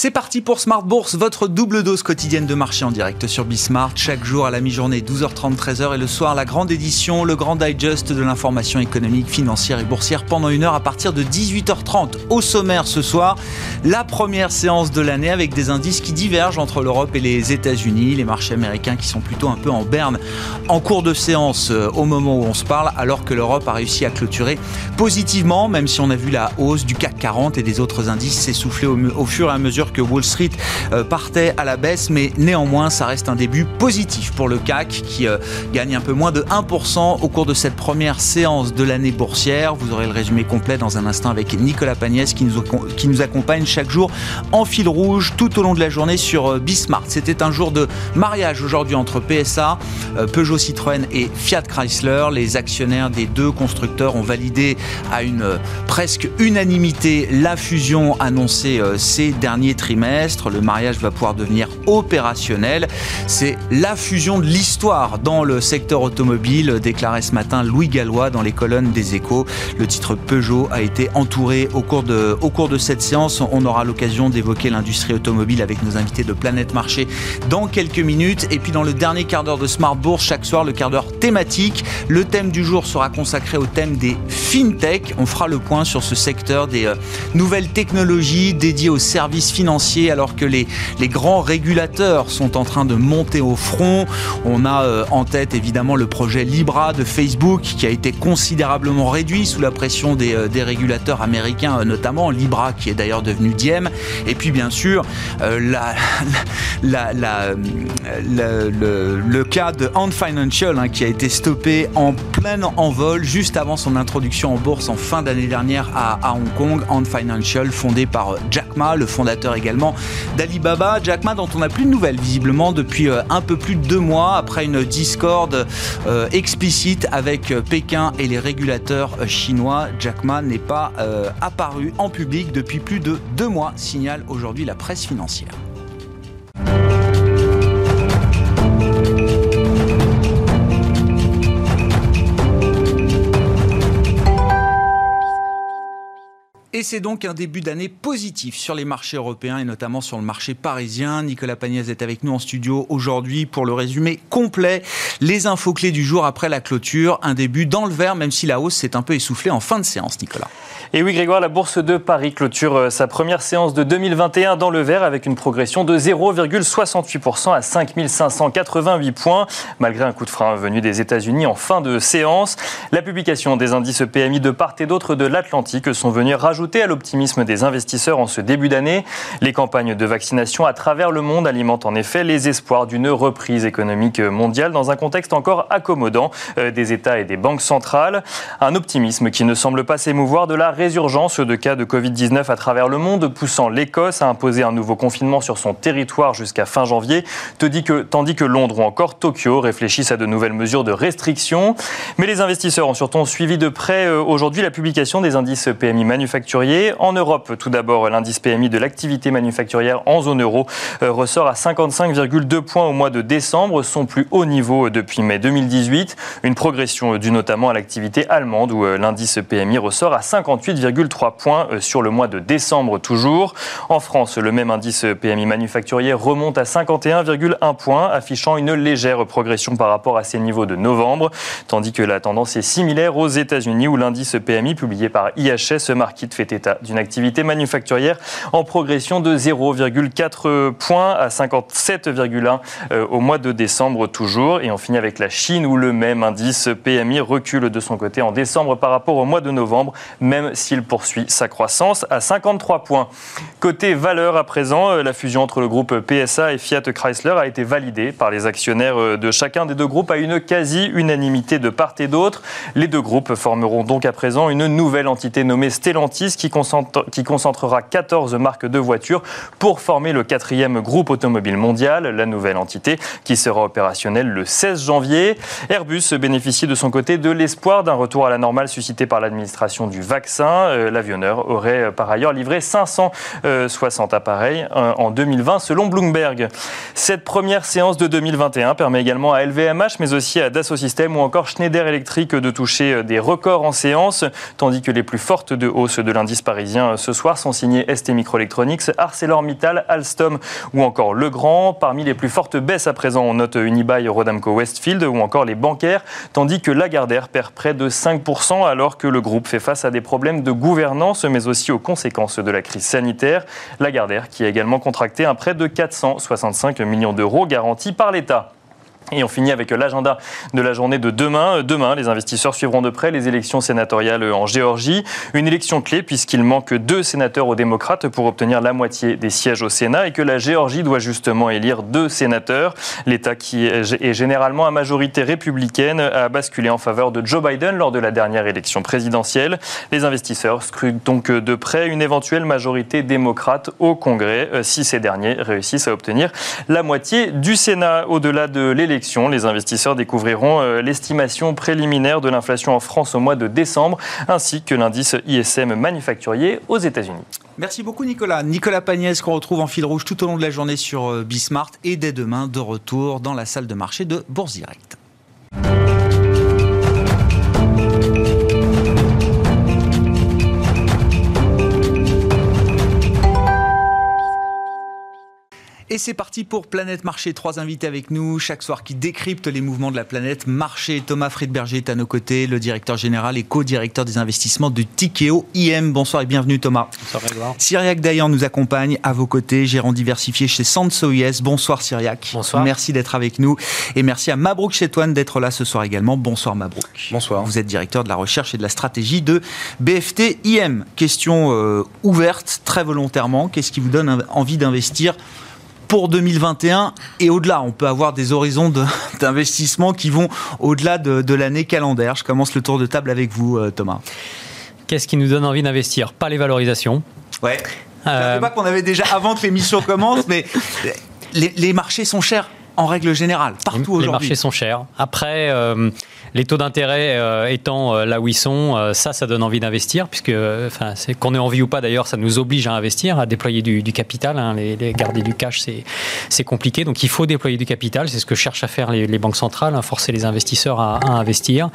C'est parti pour Smart Bourse, votre double dose quotidienne de marché en direct sur Bismart. Chaque jour à la mi-journée, 12h30, 13h et le soir, la grande édition, le grand digest de l'information économique, financière et boursière pendant une heure à partir de 18h30. Au sommaire ce soir, la première séance de l'année avec des indices qui divergent entre l'Europe et les États-Unis. Les marchés américains qui sont plutôt un peu en berne en cours de séance euh, au moment où on se parle, alors que l'Europe a réussi à clôturer positivement, même si on a vu la hausse du CAC 40 et des autres indices s'essouffler au, au fur et à mesure que Wall Street euh, partait à la baisse, mais néanmoins, ça reste un début positif pour le CAC qui euh, gagne un peu moins de 1% au cours de cette première séance de l'année boursière. Vous aurez le résumé complet dans un instant avec Nicolas Pagnès qui nous, accompagne chaque jour en fil rouge tout au long de la journée sur euh, Bismart. C'était un jour de mariage aujourd'hui entre PSA, Peugeot Citroën et Fiat Chrysler. Les actionnaires des deux constructeurs ont validé à une presque unanimité la fusion annoncée ces derniers trimestre. Le mariage va pouvoir devenir opérationnel. C'est la fusion de l'histoire dans le secteur automobile, déclarait ce matin Louis Gallois dans les colonnes des échos. Le titre Peugeot a été entouré au cours de, au cours de cette séance. On aura l'occasion d'évoquer l'industrie automobile avec nos invités de Planète Marché dans quelques minutes. Et puis dans le dernier quart d'heure de Smart Bourse, chaque soir, le quart d'heure thématique. Le thème du jour sera consacré au thème des FinTech. On fera le point sur ce secteur des euh, nouvelles technologies dédiées aux services financiers alors que les, les grands régulateurs sont en train de monter au front. On a euh, en tête évidemment le projet Libra de Facebook qui a été considérablement réduit sous la pression des, euh, régulateurs américains, euh, notamment Libra qui est d'ailleurs devenu Diem. Et puis bien sûr le, cas de Ant Financial hein, qui a été stoppé en plein envol juste avant son introduction en bourse en fin d'année dernière à, à Hong Kong. Ant Financial fondé par Jack Ma, le fondateur également d'Alibaba. Jack Ma, dont on n'a plus de nouvelles visiblement depuis euh, un peu plus de deux mois, après une discorde euh, explicite avec euh, Pékin et les régulateurs chinois. Jack Ma n'est pas apparu en public depuis plus de deux mois, signale aujourd'hui la presse financière. Et c'est donc un début d'année positif sur les marchés européens et notamment sur le marché parisien. Nicolas Pagnès est avec nous en studio aujourd'hui pour le résumé complet. Les infos clés du jour après la clôture. Un début dans le vert, même si la hausse s'est un peu essoufflée en fin de séance, Nicolas. Et oui, Grégoire, la bourse de Paris clôture euh, sa première séance de 2021 dans le vert avec une progression de 0,68% à 5588 points, malgré un coup de frein venu des États-Unis en fin de séance. La publication des indices PMI de part et d'autre de l'Atlantique sont venus rajouter à l'optimisme des investisseurs en ce début d'année. Les campagnes de vaccination à travers le monde alimentent en effet les espoirs d'une reprise économique mondiale dans un contexte encore accommodant euh, des États et des banques centrales. Un optimisme qui ne semble pas s'émouvoir de la résurgence de cas de Covid-19 à travers le monde, poussant l'Écosse à imposer un nouveau confinement sur son territoire jusqu'à fin janvier, tandis que Londres ou encore Tokyo réfléchissent à de nouvelles mesures de restriction. Mais les investisseurs ont surtout suivi de près euh, aujourd'hui la publication des indices PMI manufacturiers en Europe, tout d'abord, l'indice PMI de l'activité manufacturière en zone euro euh, ressort à 55,2 points au mois de décembre, son plus haut niveau depuis mai 2018. Une progression due notamment à l'activité allemande où euh, l'indice PMI ressort à 58,3 points euh, sur le mois de décembre toujours. En France, le même indice PMI manufacturier remonte à 51,1 points, affichant une légère progression par rapport à ses niveaux de novembre, tandis que la tendance est similaire aux États-Unis où l'indice PMI publié par IHS Market fait état d'une activité manufacturière en progression de 0,4 points à 57,1 euh, au mois de décembre toujours. Et on finit avec la Chine où le même indice PMI recule de son côté en décembre par rapport au mois de novembre, même s'il poursuit sa croissance à 53 points. Côté valeur à présent, euh, la fusion entre le groupe PSA et Fiat Chrysler a été validée par les actionnaires euh, de chacun des deux groupes à une quasi-unanimité de part et d'autre. Les deux groupes formeront donc à présent une nouvelle entité nommée Stellantis qui, concentrera 14 marques de voitures pour former le quatrième groupe automobile mondial, la nouvelle entité qui sera opérationnelle le 16 janvier. Airbus bénéficie de son côté de l'espoir d'un retour à la normale suscité par l'administration du vaccin. Euh, l'avionneur aurait euh, par ailleurs livré 560 appareils euh, en 2020 selon Bloomberg. Cette première séance de 2021 permet également à LVMH mais aussi à Dassault Systèmes ou encore Schneider Electric de toucher des records en séance, tandis que les plus fortes de hausse de l'indice parisien ce soir sont signées ST Microelectronics, ArcelorMittal, Alstom ou encore Legrand. Parmi les plus fortes baisses à présent, on note Unibail, Rodamco Westfield ou encore les bancaires, tandis que Lagardère perd près de 5% alors que le groupe fait face à des problèmes de gouvernance mais aussi aux conséquences de la crise sanitaire. Lagardère qui a également contracté un prêt de 465 millions d'euros garanti par l'État. Et on finit avec l'agenda de la journée de demain. Demain, les investisseurs suivront de près les élections sénatoriales en Géorgie. Une élection clé puisqu'il manque deux sénateurs aux démocrates pour obtenir la moitié des sièges au Sénat et que la Géorgie doit justement élire deux sénateurs. L'État qui est généralement à majorité républicaine a basculé en faveur de Joe Biden lors de la dernière élection présidentielle. Les investisseurs scrutent donc de près une éventuelle majorité démocrate au Congrès si ces derniers réussissent à obtenir la moitié du Sénat. Au-delà de l'élection, les investisseurs découvriront euh, l'estimation préliminaire de l'inflation en France au mois de décembre, ainsi que l'indice ISM manufacturier aux États-Unis. Merci beaucoup Nicolas. Nicolas Pagnès qu'on retrouve en fil rouge tout au long de la journée sur euh, Bismart et dès demain de retour dans la salle de marché de Bourse Direct. Et c'est parti pour Planète Marché. Trois invités avec nous chaque soir qui décryptent les mouvements de la planète. Marché, Thomas Friedberger est à nos côtés, le directeur général et co-directeur des investissements de Tikeo IM. Bonsoir et bienvenue Thomas. Bonsoir Grégoire. Cyriac Dayan nous accompagne à vos côtés, gérant diversifié chez Sansoyes. Bonsoir Cyriac. Bonsoir. Merci d'être avec nous. Et merci à Mabrouk Chetouane d'être là ce soir également. Bonsoir Mabrouk. Bonsoir. Vous êtes directeur de la recherche et de la stratégie de BFT IM. Question euh, ouverte, très volontairement. Qu'est-ce qui vous donne envie d'investir pour 2021 et au-delà. On peut avoir des horizons d'investissement qui vont au-delà de, l'année calendaire. Je commence le tour de table avec vous, euh, Thomas. Qu'est-ce qui nous donne envie d'investir? Pas les valorisations. Ouais. Euh... Je ne pas qu'on avait déjà avant que l'émission commence, mais les, marchés sont chers en règle générale, partout aujourd'hui. Les marchés sont chers. Après, euh, les taux d'intérêt euh, étant euh, là où ils sont, euh, ça, ça donne envie d'investir, puisque enfin, qu'on ait envie ou pas d'ailleurs, ça nous oblige à investir, à déployer du, capital. Hein. Les, garder du cash, c'est compliqué. Donc il faut déployer du capital. C'est ce que cherchent à faire les, banques centrales, hein, forcer les investisseurs à, investir.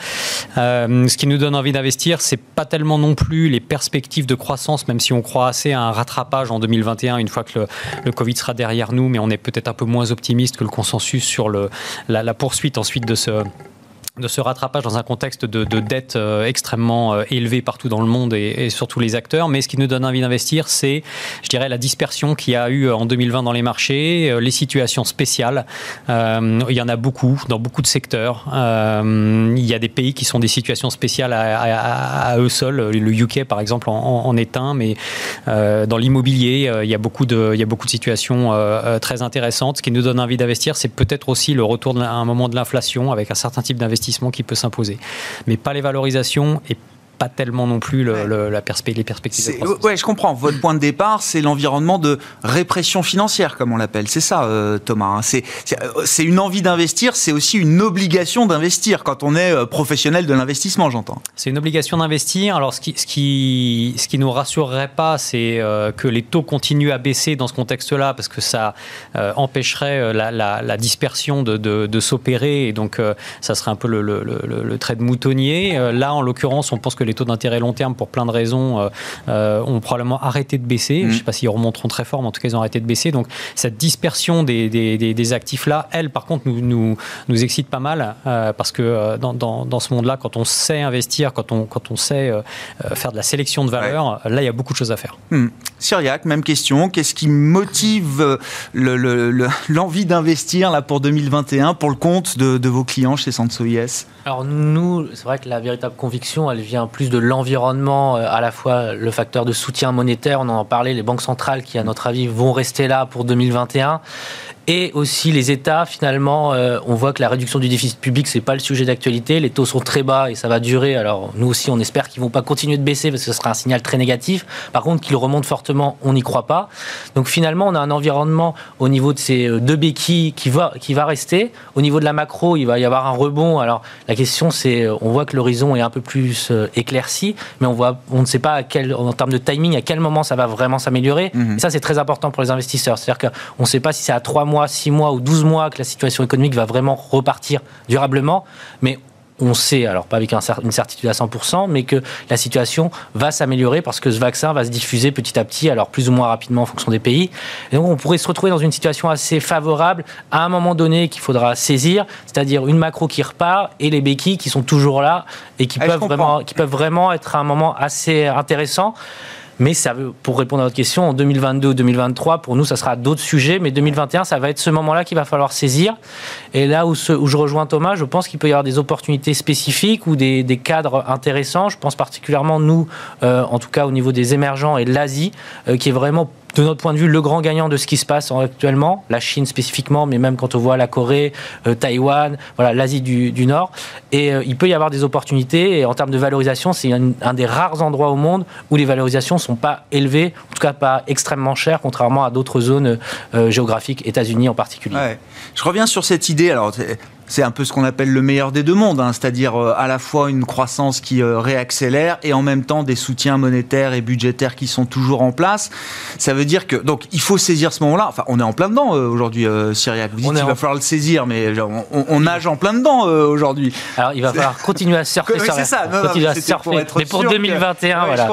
ce qui nous donne envie d'investir, c'est pas tellement non plus les perspectives de croissance, même si on croit assez à un rattrapage en 2021, une fois que le, Covid sera derrière nous, mais on est peut-être un peu moins optimiste que le consensus sur le, la poursuite ensuite de ce de ce rattrapage dans un contexte de, de dette euh, extrêmement euh, élevée partout dans le monde et, et, sur tous les acteurs. Mais ce qui nous donne envie d'investir, c'est, je dirais, la dispersion qu'il y a eu en 2020 dans les marchés, euh, les situations spéciales. Euh, il y en a beaucoup dans beaucoup de secteurs. Euh, il y a des pays qui sont des situations spéciales à, eux seuls. Le UK, par exemple, en, en est un. Mais dans l'immobilier, il y a beaucoup de, il y a beaucoup de situations très intéressantes. Ce qui nous donne envie d'investir, c'est peut-être aussi le retour à un moment de l'inflation avec un certain type d'investissement qui peut s'imposer. Mais pas les valorisations et pas tellement non plus le, la les perspectives de. Ouais, je comprends. Votre point de départ, c'est l'environnement de répression financière, comme on l'appelle. C'est ça, euh, Thomas. Hein. Euh, c'est une envie d'investir, c'est aussi une obligation d'investir quand on est euh, professionnel de l'investissement, j'entends. C'est une obligation d'investir. Alors, ce qui, ce qui, ce qui nous rassurerait pas, c'est que les taux continuent à baisser dans ce contexte-là, parce que ça empêcherait la, la, la, dispersion de, de, de s'opérer, et donc ça serait un peu le, le, le trait de moutonnier. là, en l'occurrence, on pense que les taux d'intérêt long terme, pour plein de raisons, euh, euh, ont probablement arrêté de baisser. Je ne mm. sais pas s'ils remonteront très fort, mais en tout cas, ils ont arrêté de baisser. Donc, cette dispersion des, des, des, actifs-là, elle, par contre, nous, nous, nous excite pas mal, euh, parce que dans, dans, dans ce monde-là, quand on sait investir, quand on, quand on sait faire de la sélection de valeurs, là, il y a beaucoup de choses à faire. Mm. Syriac, même question. Qu'est-ce qui motive l'envie le, d'investir là pour 2021 pour le compte de, de vos clients chez Sanso Alors nous, c'est vrai que la véritable conviction, elle vient plus de l'environnement, euh, à la fois le facteur de soutien monétaire, on en parlé, les banques centrales qui, à notre avis, vont rester là pour 2021, et aussi les États, finalement, euh, on voit que la réduction du déficit public, c'est pas le sujet d'actualité. Les taux sont très bas et ça va durer. Alors, nous aussi, on espère qu'ils vont pas continuer de baisser parce que ce sera un signal très négatif. Par contre, qu'ils remontent fortement, on n'y croit pas. Donc, finalement, on a un environnement au niveau de ces euh, deux béquilles qui va, qui va rester. Au niveau de la macro, il va y avoir un rebond. Alors, la question, c'est, euh, on voit que l'horizon est un peu plus éclairci, mais on voit, on ne sait pas à quel, en termes de timing, à quel moment ça va vraiment s'améliorer. Mhm. Et ça, c'est très important pour les investisseurs. C'est-à-dire qu'on ne sait pas si c'est à 3 mois, 6 mois ou 12 mois que la situation économique va vraiment repartir durablement, mais on sait, alors pas avec une certitude à 100%, mais que la situation va s'améliorer parce que ce vaccin va se diffuser petit à petit, alors plus ou moins rapidement en fonction des pays. Et donc on pourrait se retrouver dans une situation assez favorable à un moment donné qu'il faudra saisir, c'est-à-dire une macro qui repart et les béquilles qui sont toujours là et qui, ah, peuvent, vraiment, qui peuvent vraiment être un moment assez intéressant. Mais ça veut, pour répondre à votre question, en 2022 ou 2023, pour nous, ça sera d'autres sujets. Mais 2021, ça va être ce moment-là qu'il va falloir saisir. Et là où, je rejoins Thomas, je pense qu'il peut y avoir des opportunités spécifiques ou des, des cadres intéressants. Je pense particulièrement, nous, euh, en tout cas au niveau des émergents et de l'Asie, euh, qui est vraiment de notre point de vue, le grand gagnant de ce qui se passe actuellement, la Chine spécifiquement, mais même quand on voit la Corée, euh, Taïwan, voilà, l'Asie du, Nord. Et euh, il peut y avoir des opportunités. Et en termes de valorisation, c'est un, des rares endroits au monde où les valorisations ne sont pas élevées, en tout cas pas extrêmement chères, contrairement à d'autres zones euh, géographiques, États-Unis en particulier. Je reviens sur cette idée. Alors, c'est un peu ce qu'on appelle le meilleur des deux mondes, hein, c'est-à-dire euh, à la fois une croissance qui euh, réaccélère et en même temps des soutiens monétaires et budgétaires qui sont toujours en place. Ça veut dire que donc il faut saisir ce moment-là. Enfin, on est en plein dedans euh, aujourd'hui, Cyriac. Vous dites qu'il va falloir le saisir, mais on, nage en plein dedans aujourd'hui. Alors il va falloir continuer à surfer sur la ça, mais pour 2021, voilà.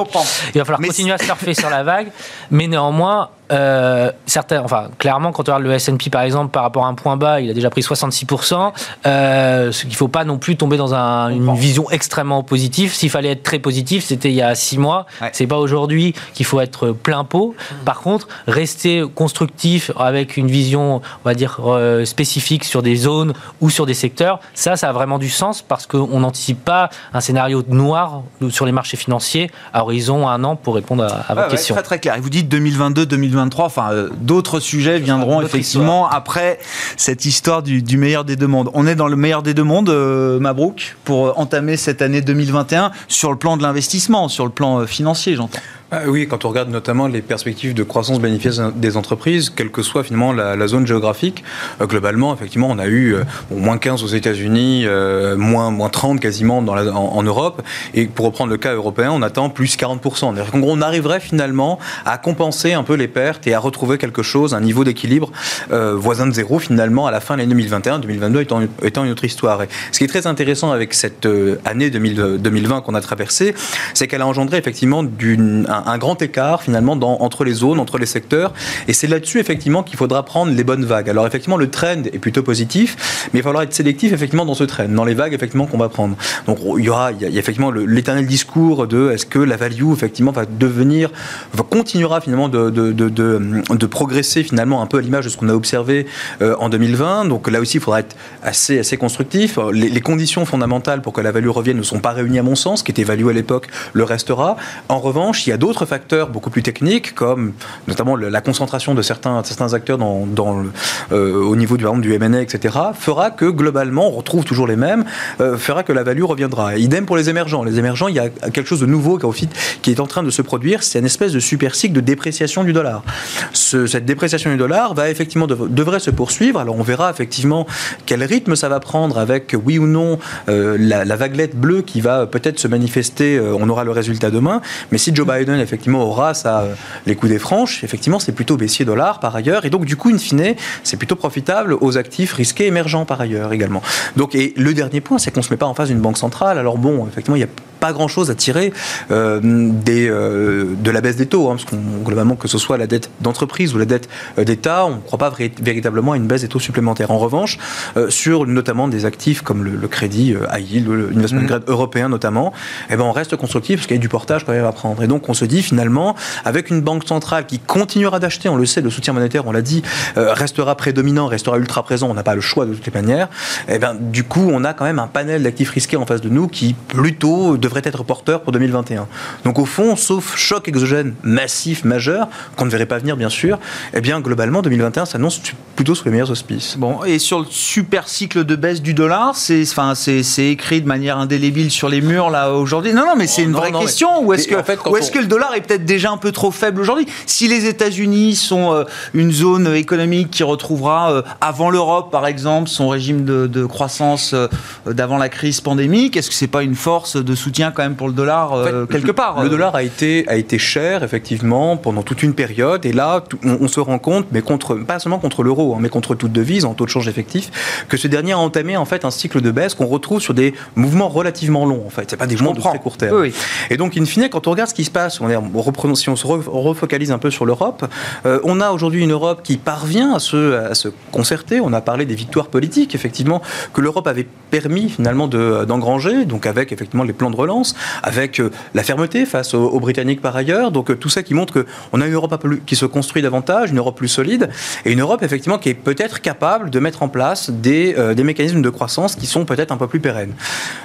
Il va falloir continuer à surfer sur la vague, mais néanmoins euh, certains, enfin, clairement, quand on regarde le S&P par exemple, par rapport à un point bas, il a déjà pris 66%. Euh, ce qu'il ne faut pas non plus tomber dans une vision extrêmement positive. S'il fallait être très positif, c'était il y a six mois. C'est pas aujourd'hui qu'il faut être plein pot. Par contre, rester constructif avec une vision, on va dire euh, spécifique sur des zones ou sur des secteurs, ça, ça a vraiment du sens parce qu'on n'anticipe pas un scénario noir sur les marchés financiers à horizon un an pour répondre à, votre question. Très très clair. Et vous dites 2022, 2023 enfin euh, d'autres sujets viendront effectivement après cette histoire du, meilleur des deux mondes. On est dans le meilleur des deux mondes, euh, Mabrouk, pour euh, entamer cette année 2021 sur le plan de l'investissement, sur le plan financier, j'entends. Ah oui, quand on regarde notamment les perspectives de croissance bénéfice des entreprises, quelle que soit finalement la, zone géographique, euh, globalement, effectivement, on a eu euh, moins 15 aux États-Unis, euh, moins, moins 30 quasiment en, Europe. Et pour reprendre le cas européen, on attend plus 40%. En gros, on arriverait finalement à compenser un peu les pertes et à retrouver quelque chose, un niveau d'équilibre voisin de zéro finalement à la fin de l'année 2021, 2022 étant, une autre histoire. Ce qui est très intéressant avec cette année 2020 qu'on a traversée, c'est qu'elle a engendré effectivement d'une un, grand écart finalement entre les zones, entre les secteurs. Et c'est là-dessus effectivement qu'il faudra prendre les bonnes vagues. Alors effectivement, le trend est plutôt positif, mais il va falloir être sélectif effectivement dans ce trend, dans les vagues effectivement qu'on va prendre. Donc il y aura, il y a, effectivement l'éternel discours de est-ce que la value effectivement va devenir, va, continuera finalement de, de, de, progresser finalement un peu à l'image de ce qu'on a observé euh, en 2020. Donc là aussi, il faudra être assez, assez constructif. Les, conditions fondamentales pour que la value revienne ne sont pas réunies à mon sens, qui était value à l'époque le restera. En revanche, il y a d'autres d'autres facteurs beaucoup plus techniques, comme notamment la concentration de certains, acteurs euh, au niveau du, du M&A, etc., fera que globalement, on retrouve toujours les mêmes, euh, fera que la value reviendra. Idem pour les émergents. Les émergents, il y a quelque chose de nouveau qui est en train de se produire, c'est une espèce de super cycle de dépréciation du dollar. cette dépréciation du dollar va effectivement devrait se poursuivre. Alors on verra effectivement quel rythme ça va prendre avec oui ou non euh, la, la, vaguelette bleue qui va peut-être se manifester. on aura le résultat demain. Mais si Joe Biden effectivement aura ça, euh, les coups des franches, effectivement c'est plutôt baissier dollar par ailleurs, et donc du coup in fine c'est plutôt profitable aux actifs risqués émergents par ailleurs également. Donc et le dernier point c'est qu'on se met pas en face d'une banque centrale. Alors bon effectivement il y a pas grand-chose à tirer euh, des, euh, de la baisse des taux, hein, parce qu'on globalement que ce soit la dette d'entreprise ou la dette d'État, on ne croit pas véritablement à une baisse des taux supplémentaires. En revanche, sur notamment des actifs comme le, crédit high yield, l'investment mmh. grade européen notamment, eh ben on reste constructif parce qu'il y a du portage quand même à prendre. Et donc on se dit finalement, avec une banque centrale qui continuera d'acheter, on le sait, le soutien monétaire, on l'a dit, euh, restera prédominant, restera ultra présent, on n'a pas le choix de toutes les manières, et eh ben, du coup, on a quand même un panel d'actifs risqués en face de nous qui plutôt devrait être porteur pour 2021. Donc au fond, sauf choc exogène massif, majeur, qu'on ne verrait pas venir bien sûr, eh bien globalement 2021 s'annonce plutôt sous les meilleurs auspices. Bon, et sur le super cycle de baisse du dollar, c'est enfin, écrit de manière indélébile sur les murs là aujourd'hui. Non, non, mais c'est une vraie question. Ou est-ce que, est que le dollar est peut-être déjà un peu trop faible aujourd'hui Si les États-Unis sont euh, une zone économique qui retrouvera euh, avant l'Europe, par exemple, son régime de, croissance euh, d'avant la crise pandémique, est-ce que c'est pas une force de soutien quand même pour le dollar quelque part Le dollar a été a été cher effectivement pendant toute une période, et là on, se rend compte, mais contre pas seulement contre l'euro, hein, mais contre toute devise en taux de change effectif, que ce dernier a entamé en fait un cycle de baisse qu'on retrouve sur des mouvements relativement longs. En fait, c'est pas des mouvements de très court terme. Et donc, in fine, quand on regarde ce qui se passe, on, si on se refocalise un peu sur l'Europe, euh, on a aujourd'hui une Europe qui parvient à se, à se concerter. On a parlé des victoires politiques, effectivement, que l'Europe avait permis finalement d'engranger, donc avec effectivement les plans de relance, avec euh, la fermeté face aux, Britanniques par ailleurs. Donc euh, tout ça qui montre qu'on a une Europe qui se construit davantage, une Europe plus solide, et une Europe effectivement qui est peut-être capable de mettre en place des, des mécanismes de croissance qui sont peut-être un peu plus pérennes.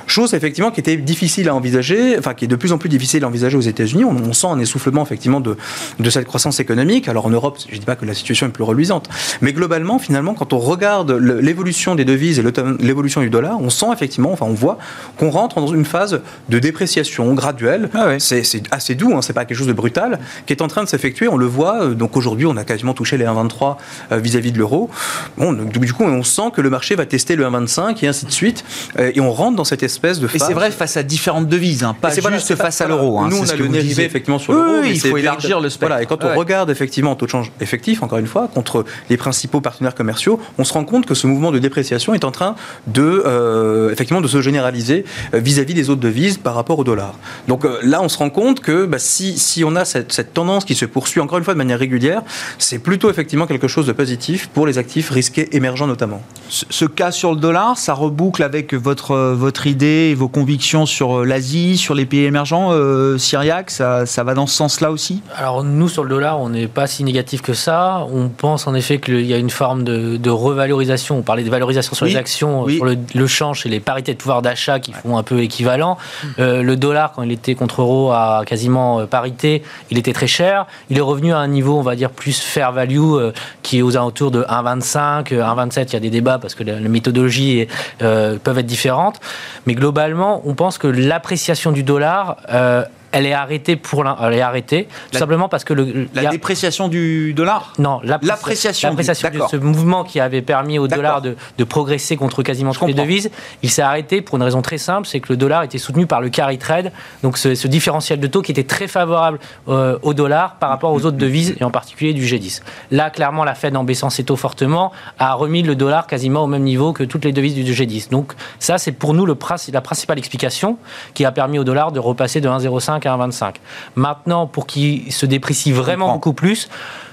Chose effectivement qui était difficile à envisager, enfin qui est de plus en plus difficile à envisager aux États-Unis. Sent un essoufflement effectivement de, de cette croissance économique. Alors en Europe, je ne dis pas que la situation est plus reluisante, mais globalement, finalement, quand on regarde l'évolution des devises et l'évolution du dollar, on sent effectivement, enfin on voit qu'on rentre dans une phase de dépréciation graduelle. Ah c'est assez doux, hein, c'est pas quelque chose de brutal, qui est en train de s'effectuer. On le voit. Euh, donc aujourd'hui, on a quasiment touché les 1,23 euh, vis-à-vis de l'euro. Bon, du coup, on sent que le marché va tester le 1,25 et ainsi de suite. Euh, et on rentre dans cette espèce de phase. Et c'est vrai face à différentes devises, hein, pas juste face à l'euro. Hein, nous, on a le nez effectivement sur l'euro. Oui, il faut élargir le spectre. Voilà, et quand on regarde effectivement en taux de change effectif, encore une fois, contre les principaux partenaires commerciaux, on se rend compte que ce mouvement de dépréciation est en train de, euh, effectivement, de se généraliser euh, vis-à-vis des autres devises par rapport au dollar. Donc là, on se rend compte que bah, si, si on a cette, cette tendance qui se poursuit encore une fois de manière régulière, c'est plutôt effectivement quelque chose de positif pour les actifs risqués émergents notamment. Ce cas sur le dollar, ça reboucle avec votre, votre idée et vos convictions sur euh, l'Asie, sur les pays émergents, euh, Syriac, ça, ça, va dans ce sens-là aussi Alors nous, sur le dollar, on n'est pas si négatif que ça. On pense en effet qu'il y a une forme de, revalorisation. On parlait de valorisation sur les actions, sur le, change et les parités de pouvoir d'achat qui font un peu équivalent. Euh, le dollar, quand il était contre euro à quasiment parité, il était très cher. Il est revenu à un niveau, on va dire, plus fair value, qui est aux alentours de 1,25, 1,27. Il y a des débats parce que les, méthodologies peuvent être différentes. Mais globalement, on pense que l'appréciation du dollar euh, elle est arrêtée pour elle est arrêtée tout simplement parce que le la dépréciation du dollar? Non l'appréciation de ce mouvement qui avait permis au dollar de, de, progresser contre quasiment toutes les devises il s'est arrêté pour une raison très simple c'est que le dollar était soutenu par le carry trade donc ce, différentiel de taux qui était très favorable euh, au dollar par rapport aux autres devises et en particulier du G10 là clairement la Fed en baissant ses taux fortement a remis le dollar quasiment au même niveau que toutes les devises du G10 donc ça c'est pour nous le, la principale explication qui a permis au dollar de repasser de 1,05 1,25. Maintenant, pour qu'il se déprécie vraiment beaucoup plus,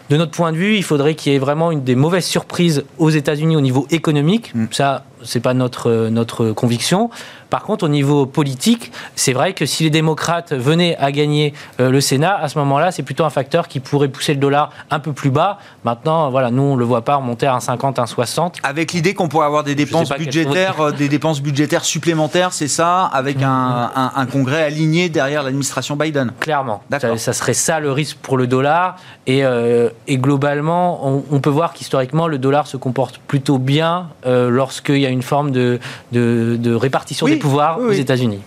de notre point de vue, il faudrait qu'il y ait vraiment une des mauvaises surprises aux États-Unis au niveau économique. Mm. Ça, c'est pas notre, notre conviction. Par contre, au niveau politique, c'est vrai que si les démocrates venaient à gagner euh, le Sénat, à ce moment-là, c'est plutôt un facteur qui pourrait pousser le dollar un peu plus bas. Maintenant, voilà, nous, on le voit pas remonter à 1,50, 1,60. Avec l'idée qu'on pourrait avoir des dépenses budgétaires, euh, des dépenses budgétaires supplémentaires, c'est ça, avec mm. un, un, congrès aligné derrière l'administration Biden. Clairement. Ça, ça, serait ça le risque pour le dollar. Et, euh, et globalement, on, on, peut voir qu'historiquement, le dollar se comporte plutôt bien lorsqu'il y a une forme de, de, répartition des pouvoirs aux États-Unis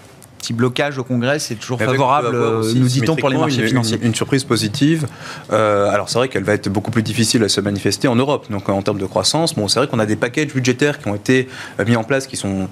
petit blocage au Congrès, c'est toujours favorable, euh, nous dit-on, pour les marchés une, financiers. Une, surprise positive. Euh, alors c'est vrai qu'elle va être beaucoup plus difficile à se manifester en Europe. Donc en termes de croissance, bon, c'est vrai qu'on a des packages budgétaires qui ont été euh, mis en place qui sont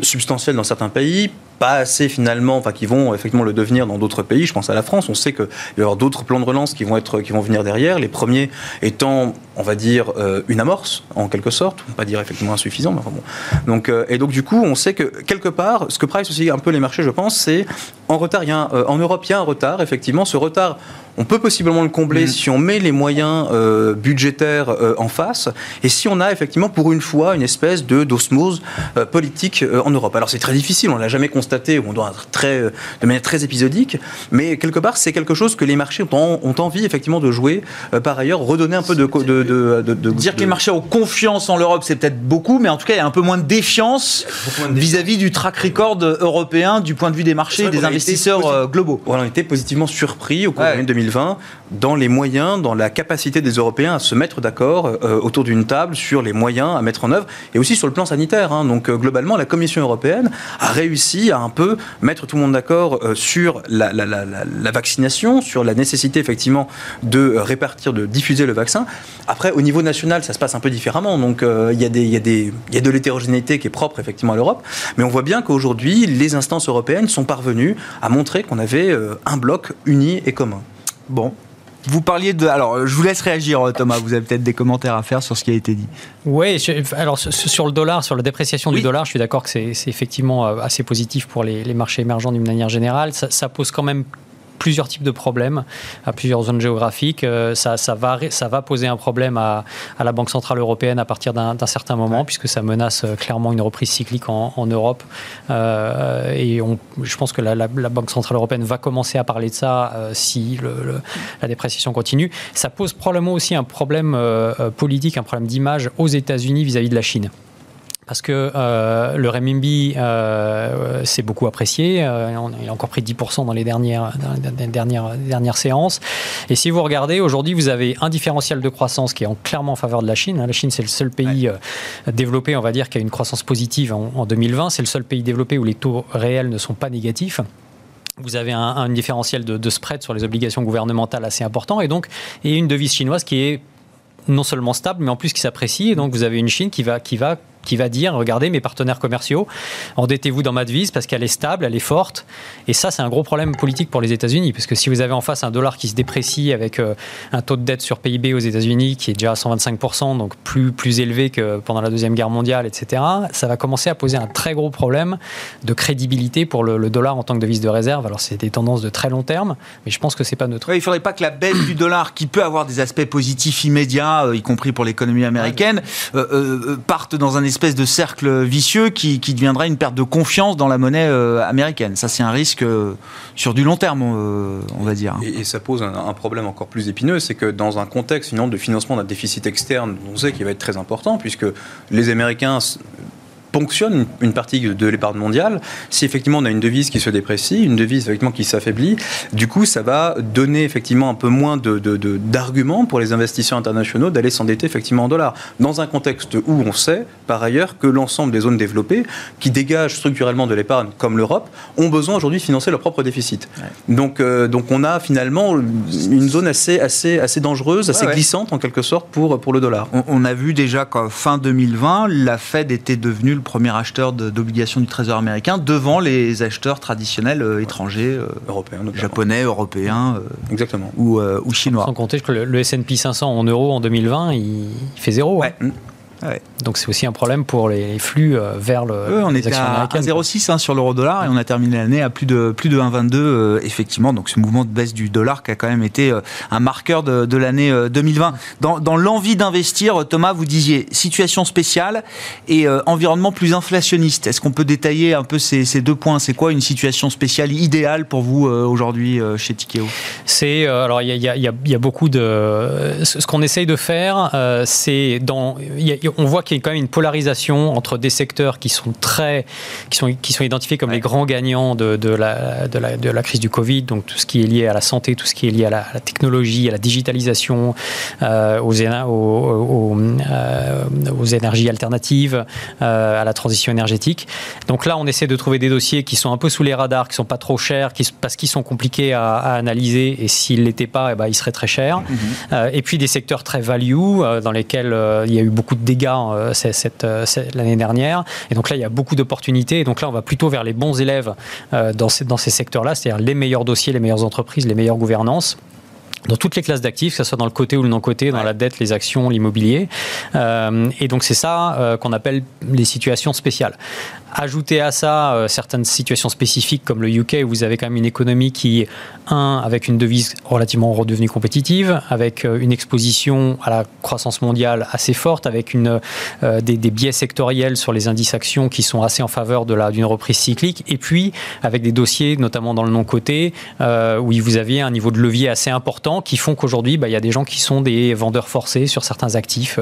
substantiels dans certains pays, pas assez finalement, enfin qui vont effectivement le devenir dans d'autres pays. Je pense à la France. On sait qu'il va y avoir d'autres plans de relance qui vont être, qui vont venir derrière. Les premiers étant on va dire, une amorce, en quelque sorte, on va pas dire effectivement insuffisant, mais enfin bon. Donc, et donc, du coup, on sait que quelque part, ce que price aussi un peu les marchés, je pense, c'est en retard. Il y a en Europe, il y a un retard, effectivement. Ce retard on peut possiblement le combler mm. si on met les moyens euh, budgétaires euh, en face et si on a effectivement pour une fois une espèce de d'osmose euh, politique en Europe. Alors c'est très difficile, on l'a jamais constaté, on doit être très, de manière très épisodique, mais quelque part c'est quelque chose que les marchés ont, ont envie effectivement de jouer. par ailleurs, redonner un peu de, de, de, de dire que les marchés ont confiance en l'Europe, c'est peut-être beaucoup, mais en tout cas il y a un peu moins de défiance vis-à-vis du track record européen du point de vue des marchés et des investisseurs globaux. on a été positivement surpris au cours de 2020 dans les moyens, dans la capacité des Européens à se mettre d'accord euh, autour d'une table sur les moyens à mettre en œuvre et aussi sur le plan sanitaire. Hein. Donc euh, globalement, la Commission européenne a réussi à un peu mettre tout le monde d'accord euh, sur la, vaccination, sur la nécessité effectivement de répartir, de diffuser le vaccin. Après, au niveau national, ça se passe un peu différemment. Donc il y, y, y, a de l'hétérogénéité qui est propre effectivement à l'Europe, mais on voit bien qu'aujourd'hui, les instances européennes sont parvenues à montrer qu'on avait un bloc uni et commun. Bon, vous parliez de. Alors, je vous laisse réagir, Thomas. Vous avez peut-être des commentaires à faire sur ce qui a été dit. Oui, alors sur le dollar, sur la dépréciation du dollar, je suis d'accord que c'est effectivement euh, assez positif pour les, marchés émergents d'une manière générale. ça, pose quand même plusieurs types de problèmes à plusieurs zones géographiques. Euh, ça, ça, va, ça va poser un problème à, à la Banque Centrale Européenne à partir d'un certain moment, puisque ça menace euh, clairement une reprise cyclique en, en Europe. Euh, et on, je pense que la, la, Banque Centrale Européenne va commencer à parler de ça si le, la dépréciation continue. Ça pose probablement aussi un problème politique, un problème d'image aux États-Unis vis-à-vis de la Chine parce que euh, le renminbi euh, s'est beaucoup apprécié. Euh, il a encore pris 10% dans les dernières, dernières, dernières séances. Et si vous regardez, aujourd'hui, vous avez un différentiel de croissance qui est en, clairement en faveur de la Chine. La Chine, c'est le seul pays développé, on va dire, qui a une croissance positive en, 2020. C'est le seul pays développé où les taux réels ne sont pas négatifs vous avez un, différentiel de, de, spread sur les obligations gouvernementales assez important et donc et une devise chinoise qui est non seulement stable, mais en plus qui s'apprécie. Et donc, vous avez une Chine qui va, qui va qui va dire regardez mes partenaires commerciaux, endettez-vous dans ma devise parce qu'elle est stable, elle est forte. Et ça, c'est un gros problème politique pour les États-Unis parce que si vous avez en face un dollar qui se déprécie avec euh, un taux de dette sur PIB aux États-Unis qui est déjà à 125%, donc plus, plus élevé que pendant la Deuxième Guerre mondiale, etc., ça va commencer à poser un très gros problème de crédibilité pour le, dollar en tant que devise de réserve. Alors, c'est des tendances de très long terme, mais je pense que c'est pas neutre. il ne faudrait pas que la baisse du dollar, qui peut avoir des aspects positifs immédiats, euh, y compris pour l'économie américaine, euh, parte dans un espèce de cercle vicieux qui, deviendrait une perte de confiance dans la monnaie euh, américaine. Ça, c'est un risque euh, sur du long terme, euh, on va dire. Et, ça pose un, problème encore plus épineux, c'est que dans un contexte de financement d'un déficit externe, on sait qu'il va être très important, puisque les Américains ponctionne une partie de l'épargne mondiale. Si effectivement on a une devise qui se déprécie, une devise effectivement qui s'affaiblit, du coup ça va donner effectivement un peu moins d'arguments de, pour les investisseurs internationaux d'aller s'endetter effectivement en dollars. Dans un contexte où on sait par ailleurs que l'ensemble des zones développées qui dégagent structurellement de l'épargne comme l'Europe ont besoin aujourd'hui de financer leur propre déficit. Donc, euh, donc on a finalement une zone assez, assez, assez dangereuse, assez glissante en quelque sorte pour, pour le dollar. On, on a vu déjà qu'en fin 2020, la Fed était devenue le premier acheteur d'obligations du Trésor américain devant les acheteurs traditionnels euh, étrangers, euh, européens, japonais, européens, euh, exactement, ou, ou, chinois. Sans compter que le, S&P 500 en euros en 2020, il, fait zéro. Hein. Ouais. Donc c'est aussi un problème pour les flux euh, vers le. Oui, on était à 1,06 hein, sur l'euro dollar et on a terminé l'année à plus de plus de 1,22 euh, effectivement. Donc ce mouvement de baisse du dollar qui a quand même été euh, un marqueur de, l'année 2020. Dans, l'envie d'investir, Thomas, vous disiez situation spéciale et environnement plus inflationniste. Est-ce qu'on peut détailler un peu ces, deux points? C'est quoi une situation spéciale idéale pour vous aujourd'hui chez Tikeo C'est alors il y, y a, beaucoup de ce qu'on essaye de faire, c'est dans on voit qu'il y a quand même une polarisation entre des secteurs qui sont très, qui sont, qui sont identifiés comme les grands gagnants de, la, de, la, de, la, crise du Covid, donc tout ce qui est lié à la santé, tout ce qui est lié à la, technologie, à la digitalisation, euh, aux, aux, euh, aux, énergies alternatives, euh, à la transition énergétique. Donc là, on essaie de trouver des dossiers qui sont un peu sous les radars, qui sont pas trop chers, qui, parce qu'ils sont compliqués à, analyser, et s'ils l'étaient pas, eh ben, ils seraient très chers. Mm-hmm. et puis des secteurs très value, dans lesquels il y a eu beaucoup de dégâts euh, euh, l'année dernière. Et donc là, il y a beaucoup d'opportunités. Et donc là, on va plutôt vers les bons élèves euh, dans ces, dans ces secteurs-là, c'est-à-dire les meilleurs dossiers, les meilleures entreprises, les meilleures gouvernances dans toutes les classes d'actifs, que ce soit dans le côté ou le non-côté, dans la dette, les actions, l'immobilier. Euh, et donc c'est ça euh, qu'on appelle les situations spéciales. Ajouter à ça euh, certaines situations spécifiques comme le UK où vous avez quand même une économie qui, un, avec une devise relativement redevenue compétitive, avec une exposition à la croissance mondiale assez forte, avec une, des, des, biais sectoriels sur les indices actions qui sont assez en faveur d'une reprise cyclique, et puis avec des dossiers, notamment dans le non-côté, où vous aviez un niveau de levier assez important qui font qu'aujourd'hui, bah, il y a des gens qui sont des vendeurs forcés sur certains actifs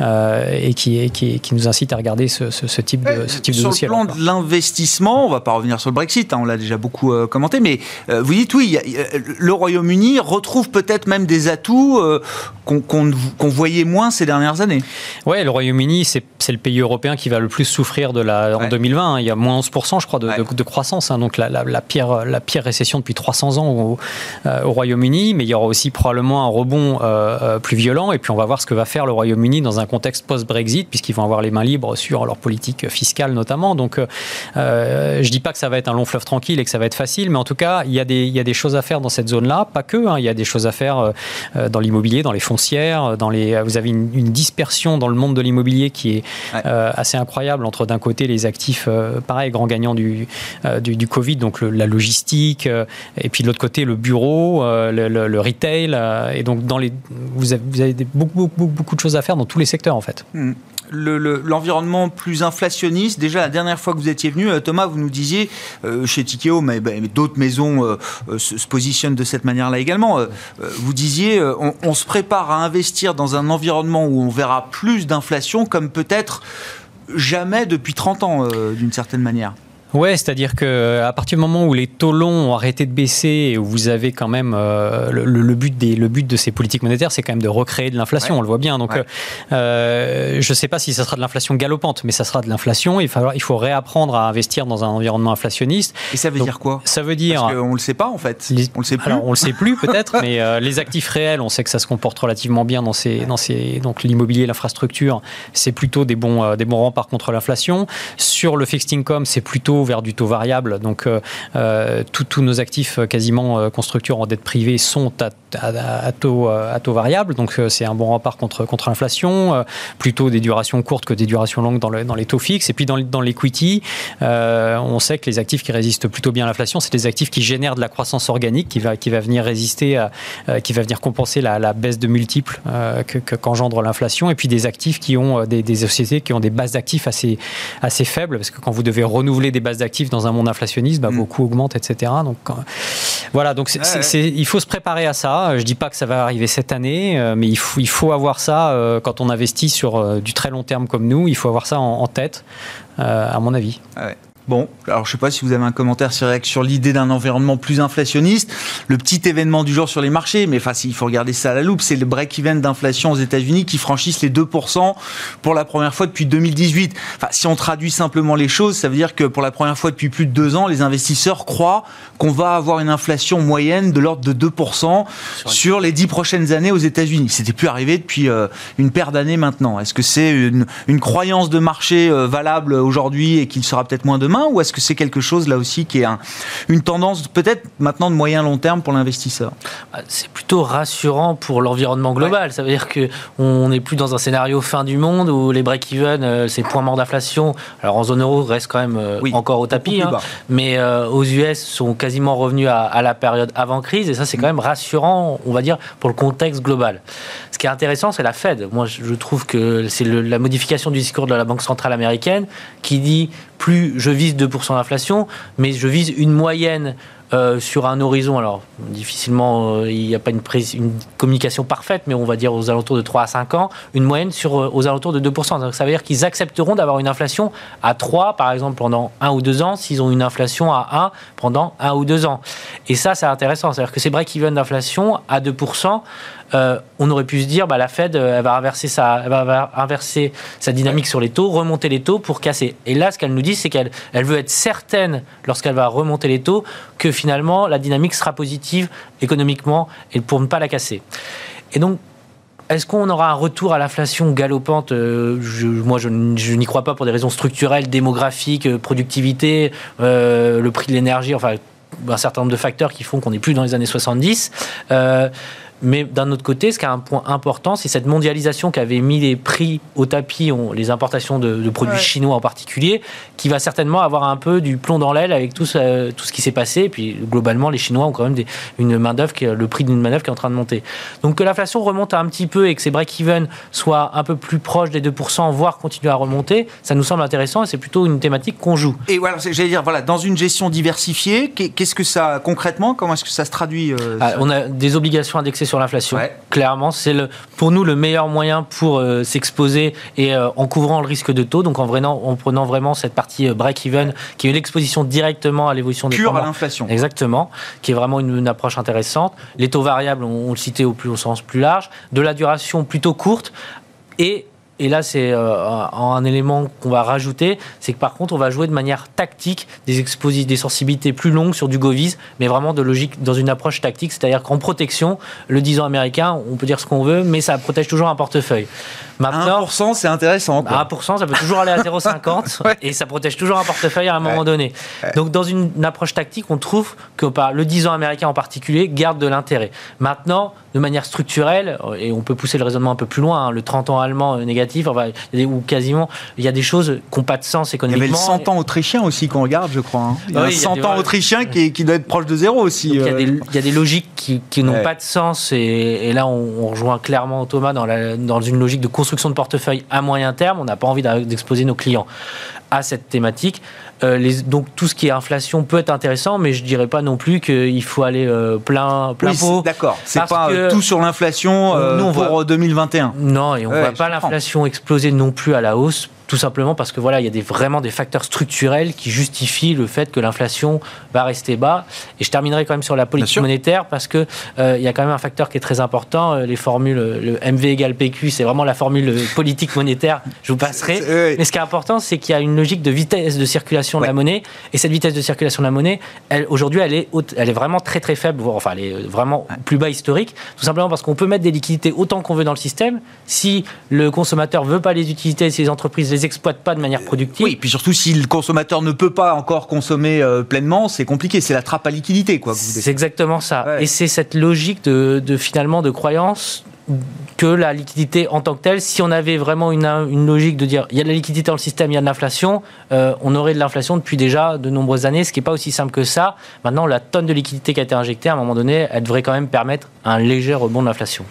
et qui, qui, qui, nous incitent à regarder ce, ce, ce type de, ce type de dossier plan de l'investissement, on va pas revenir sur le Brexit, hein, on l'a déjà beaucoup euh, commenté, mais euh, vous dites oui, y a, y a, le Royaume-Uni retrouve peut-être même des atouts euh, qu'on qu voyait moins ces dernières années. Ouais, le Royaume-Uni, c'est le pays européen qui va le plus souffrir de la, en ouais. 2020. Hein, il y a moins 11%, je crois, de, ouais. de, de croissance. Hein, donc la, la, la, pire, la pire récession depuis 300 ans au, euh, au Royaume-Uni. Mais il y aura aussi probablement un rebond euh, plus violent. Et puis on va voir ce que va faire le Royaume-Uni dans un contexte post-Brexit, puisqu'ils vont avoir les mains libres sur leur politique fiscale notamment. Donc euh, je dis pas que ça va être un long fleuve tranquille et que ça va être facile, mais en tout cas, il y a des, il y a des choses à faire dans cette zone-là. Pas que, hein, il y a des choses à faire euh, dans l'immobilier, dans les foncières, dans les. Vous avez une, une dispersion dans le monde de l'immobilier qui est ouais. euh, assez incroyable entre d'un côté les actifs, euh, pareil, grands gagnants du, euh, du, du, Covid, donc le, la logistique, euh, et puis de l'autre côté le bureau, le, le, le, retail, et donc dans les, vous avez, beaucoup, beaucoup, beaucoup de choses à faire dans tous les secteurs en fait. Mmh l'environnement le, plus inflationniste. Déjà, la dernière fois que vous étiez venu, euh, Thomas, vous nous disiez, euh, chez Tikeo, mais, d'autres maisons euh, se, positionnent de cette manière-là également, euh, vous disiez, on, se prépare à investir dans un environnement où on verra plus d'inflation, comme peut-être jamais depuis 30 ans, d'une certaine manière. Ouais, c'est-à-dire que à partir du moment où les taux longs ont arrêté de baisser et où vous avez quand même euh, le, le, but des, le but de ces politiques monétaires, c'est quand même de recréer de l'inflation. Ouais. On le voit bien. Donc, ouais. euh, je ne sais pas si ça sera de l'inflation galopante, mais ça sera de l'inflation. Il, il faut réapprendre à investir dans un environnement inflationniste. Et ça veut Donc, dire quoi? Ça veut dire. Parce qu'on le sait pas en fait. Les, on le sait plus. Alors, on le sait plus peut-être, mais euh, les actifs réels, on sait que ça se comporte relativement bien dans ces, dans ces donc l'immobilier, l'infrastructure, c'est plutôt des bons, euh, des bons remparts contre l'inflation. Sur le fixed income, c'est plutôt vers du taux variable donc, euh, euh tous nos actifs euh, quasiment euh, constructeurs en dette privée sont à, taux, à taux variable. Donc, c'est un bon rempart contre, contre l'inflation. plutôt des durations courtes que des durations longues dans, dans les taux fixes. Et puis, dans, dans l'equity, on sait que les actifs qui résistent plutôt bien à l'inflation, c'est des actifs qui génèrent de la croissance organique qui va, qui va venir résister, à, qui va venir compenser la, baisse de multiples qu'engendre que, l'inflation. Et puis, des actifs qui ont des, des sociétés qui ont des bases d'actifs assez, assez faibles. Parce que quand vous devez renouveler des bases d'actifs dans un monde inflationniste, bah, mmh. beaucoup augmentent, etc. Donc euh, voilà, donc il faut se préparer à ça. Je dis pas que ça va arriver cette année, euh, mais il faut, il faut avoir ça euh, quand on investit sur du très long terme comme nous. Il faut avoir ça en, en tête, à mon avis. Ouais. Bon, alors je ne sais pas si vous avez un commentaire sur, l'idée d'un environnement plus inflationniste. Le petit événement du jour sur les marchés, mais enfin, il faut regarder ça à la loupe, c'est le break-even d'inflation aux États-Unis qui franchissent les 2% pour la première fois depuis 2018. Enfin, si on traduit simplement les choses, ça veut dire que pour la première fois depuis plus de deux ans, les investisseurs croient qu'on va avoir une inflation moyenne de l'ordre de 2% sur les dix prochaines années aux États-Unis. C'était plus arrivé depuis euh, une paire d'années maintenant. Est-ce que c'est une, une, croyance de marché euh, valable aujourd'hui et qu'il sera peut-être moins demain? Ou est-ce que c'est quelque chose là aussi qui est un, une tendance peut-être maintenant de moyen long terme pour l'investisseur? Ah, C'est plutôt rassurant pour l'environnement global. Ouais. Ça veut dire qu'on n'est plus dans un scénario fin du monde où les break-even, euh, ces points morts d'inflation, alors en zone euro, restent quand même euh, oui, encore au tapis, hein, mais euh, aux US sont quasiment revenus à, à, la période avant crise et ça c'est quand même rassurant, on va dire, pour le contexte global. Ce qui est intéressant, c'est la Fed. Moi, je trouve que c'est la modification du discours de la Banque centrale américaine qui dit plus je vise 2% d'inflation, mais je vise une moyenne euh, sur un horizon, alors difficilement, euh, il n'y a pas une, une, communication parfaite, mais on va dire aux alentours de 3 à 5 ans, une moyenne sur, euh, aux alentours de 2%. Donc ça veut dire qu'ils accepteront d'avoir une inflation à 3, par exemple, pendant 1 ou 2 ans, s'ils ont une inflation à 1 pendant 1 ou 2 ans. Et ça, c'est intéressant. C'est-à-dire que ces break-even d'inflation à 2%, euh, on aurait pu se dire bah, la Fed elle va, inverser sa, dynamique sur les taux, remonter les taux pour casser. Et là, ce qu'elle nous dit, c'est qu'elle elle veut être certaine, lorsqu'elle va remonter les taux, que finalement la dynamique sera positive économiquement et pour ne pas la casser. Et donc, est-ce qu'on aura un retour à l'inflation galopante euh, Moi, je, n'y crois pas pour des raisons structurelles, démographiques, euh, productivité, euh, le prix de l'énergie, enfin un certain nombre de facteurs qui font qu'on n'est plus dans les années 70. Euh, Mais d'un autre côté, ce qui est un point important, c'est cette mondialisation qui avait mis les prix au tapis, les importations de, produits chinois en particulier, qui va certainement avoir un peu du plomb dans l'aile avec tout ce, tout ce qui s'est passé. Et puis globalement, les Chinois ont quand même des, une main d'œuvre, le prix d'une main d'œuvre qui est en train de monter. Donc que l'inflation remonte un petit peu et que ces break-even soient un peu plus proches des 2%, voire continuer à remonter, ça nous semble intéressant et c'est plutôt une thématique qu'on joue. Et voilà, j'allais dire, voilà, dans une gestion diversifiée, qu'est-ce que ça concrètement, comment est-ce que ça se traduit euh, ah, On a des obligations indexées sur l'inflation. Clairement, c'est pour nous le meilleur moyen pour euh, s'exposer et euh, en couvrant le risque de taux, donc en, vraiment, en prenant vraiment cette partie break-even qui est une exposition directement à l'évolution des Pure à l'inflation. Exactement, qui est vraiment une, approche intéressante. Les taux variables, on, on le citait au, plus, au sens plus large, de la duration plutôt courte et et là, c'est euh, un, élément qu'on va rajouter, c'est que par contre, on va jouer de manière tactique des expositions, des sensibilités plus longues sur du Govis, mais vraiment de logique dans une approche tactique, c'est-à-dire qu'en protection, le 10 ans américain, on peut dire ce qu'on veut, mais ça protège toujours un portefeuille. Maintenant, 1%, c'est intéressant. Quoi. 1%, ça peut toujours aller à 0,50 et ça protège toujours un portefeuille à un moment donné. Donc, dans une, approche tactique, on trouve que le 10 ans américain en particulier garde de l'intérêt. Maintenant, de manière structurelle, et on peut pousser le raisonnement un peu plus loin, hein, le 30 ans allemand négatif, enfin, ou quasiment, il y a des choses qui n'ont pas de sens économiquement. Il y avait le 100 ans autrichien aussi qu'on regarde, je crois. Hein. Il y a 100 ans autrichien qui, qui, doit être proche de zéro aussi. Il y, a euh. des logiques qui, n'ont pas de sens, et, là, on, rejoint clairement Thomas dans, la, dans une logique de construction de portefeuille à moyen terme. On n'a pas envie d'exposer nos clients à cette thématique. Euh, les, donc tout ce qui est inflation peut être intéressant, mais je dirais pas non plus qu'il faut aller euh, plein, plein pot. D'accord, c'est pas euh, tout sur l'inflation pour 2021. Non, et on ne voit pas l'inflation exploser non plus à la hausse tout simplement parce que voilà, il y a des, vraiment des facteurs structurels qui justifient le fait que l'inflation va rester bas. Et je terminerai quand même sur la politique monétaire parce que euh, il y a quand même un facteur qui est très important. Euh, les formules, le MV égale PQ, c'est vraiment la formule politique monétaire. Je vous passerai. Mais ce qui est important, c'est qu'il y a une logique de vitesse de circulation de la monnaie. Et cette vitesse de circulation de la monnaie, elle, aujourd'hui, elle est, elle est vraiment très très faible, voire enfin, elle est vraiment plus bas historique. Tout simplement parce qu'on peut mettre des liquidités autant qu'on veut dans le système. Si le consommateur veut pas les utiliser, si les entreprises les exploitent pas de manière productive. Oui, puis surtout si le consommateur ne peut pas encore consommer euh, pleinement, c'est compliqué. C'est la trappe à liquidité, quoi. C'est exactement ça. Et c'est cette logique de, finalement de croyance que la liquidité en tant que telle, si on avait vraiment une, une logique de dire il y a de la liquidité dans le système, il y a de l'inflation, euh, on aurait de l'inflation depuis déjà de nombreuses années, ce qui n'est pas aussi simple que ça. Maintenant, la tonne de liquidité qui a été injectée, à un moment donné, elle devrait quand même permettre un léger rebond de l'inflation.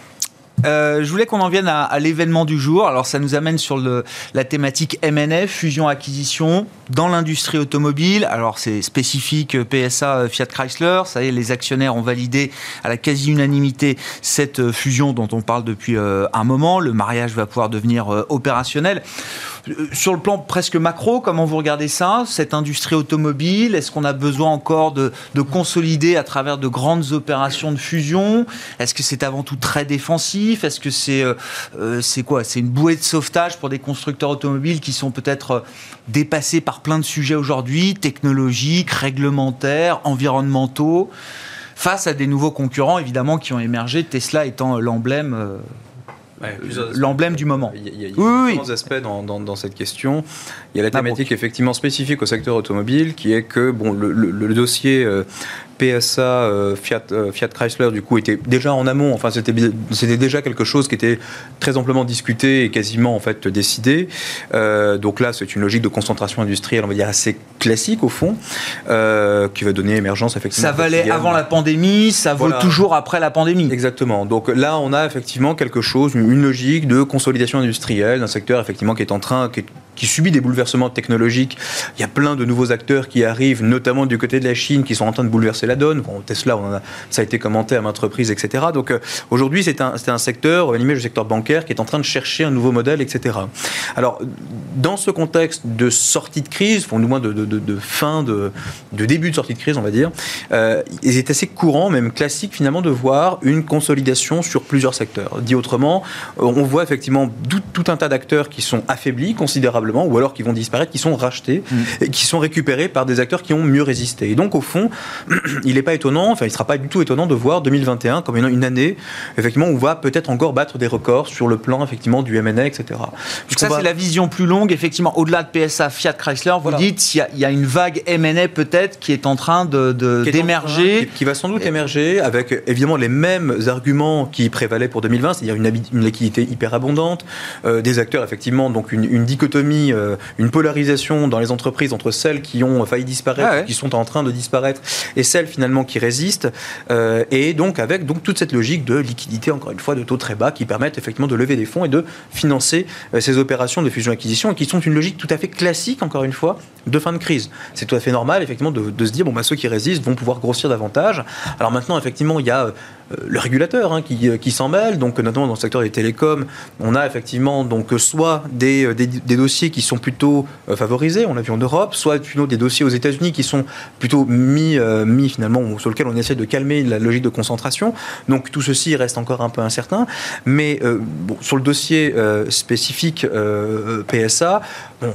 Euh, je voulais qu'on en vienne à, l'événement du jour. Alors, ça nous amène sur le, la thématique MNF, fusion-acquisition, dans l'industrie automobile. Alors, c'est spécifique euh, PSA euh, Fiat Chrysler. Ça y est, les actionnaires ont validé à la quasi-unanimité cette fusion dont on parle depuis un moment. Le mariage va pouvoir devenir opérationnel. Euh, sur le plan presque macro, comment vous regardez ça, cette industrie automobile? Est-ce qu'on a besoin encore de, consolider à travers de grandes opérations de fusion? Est-ce que c'est avant tout très défensif? Est-ce que c'est euh, euh, c'est quoi? C'est une bouée de sauvetage pour des constructeurs automobiles qui sont peut-être dépassés par plein de sujets aujourd'hui, technologiques, réglementaires, environnementaux face à des nouveaux concurrents évidemment qui ont émergé, Tesla étant l'emblème l'emblème du moment. Il y a, plusieurs aspects dans, cette question. Il y a la thématique effectivement spécifique au secteur automobile, qui est que bon, le, dossier euh, PSA euh, Fiat, euh, Fiat Chrysler du coup était déjà en amont. Enfin, c'était c'était déjà quelque chose qui était très amplement discuté et quasiment en fait décidé. Euh, donc là, c'est une logique de concentration industrielle, on va dire assez classique au fond, qui va donner émergence effectivement. Ça valait avant la pandémie, ça vaut toujours après la pandémie. Exactement. Donc là, on a effectivement quelque chose, une logique de consolidation industrielle d'un secteur effectivement qui est en train, qui, qui subit des bouleversements technologiques. Il y a plein de nouveaux acteurs qui arrivent, notamment du côté de la Chine, qui sont en train de bouleverser la donne. Tesla, ça a été commenté à maintes reprises, etc. Donc euh, aujourd'hui, c'est un, un, secteur, animé le secteur bancaire, qui est en train de chercher un nouveau modèle, etc. Alors, dans ce contexte de sortie de crise, ou du moins de, fin, de, début de sortie de crise, on va dire, euh, il est assez courant, même classique finalement, de voir une consolidation sur plusieurs secteurs. Dit autrement, on voit effectivement tout un tas d'acteurs qui sont affaiblis considérablement durablement, ou alors qui vont disparaître, qui sont rachetés mm. et qui sont récupérés par des acteurs qui ont mieux résisté. Et donc, au fond, il n'est pas étonnant, enfin, il ne sera pas du tout étonnant de voir 2021 comme une, année, effectivement, où on va peut-être encore battre des records sur le plan, effectivement, du M&A, etc. Donc ça, c'est la vision plus longue, effectivement, au-delà de PSA, Fiat, Chrysler, vous dites, qu'il y, a une vague M&A peut-être qui est en train de, d'émerger. Qui, va sans doute émerger avec, évidemment, les mêmes arguments qui prévalaient pour 2020, c'est-à-dire une, une, liquidité hyper abondante, euh, des acteurs, effectivement, donc une, dichotomie, euh, une polarisation dans les entreprises entre celles qui ont failli disparaître, ah qui sont en train de disparaître, et celles, finalement, qui résistent, euh, et donc avec donc, toute cette logique de liquidité, encore une fois, de taux très bas, qui permettent, effectivement, de lever des fonds et de financer ces opérations de fusion-acquisition, et qui sont une logique tout à fait classique, encore une fois, de fin de crise. C'est tout à fait normal, effectivement, de, de se dire, bon, bah, ceux qui résistent vont pouvoir grossir davantage. Alors maintenant, effectivement, il y a euh, le régulateur hein, qui, euh, qui s'en mêle, donc notamment dans le secteur des télécoms, on a effectivement donc soit des, euh, dossiers qui sont plutôt favorisés, on l'a vu en Europe, soit des dossiers aux États-Unis qui sont plutôt mis, finalement sur lesquels on essaie de calmer la logique de concentration. Donc tout ceci reste encore un peu incertain, mais sur le dossier spécifique PSA,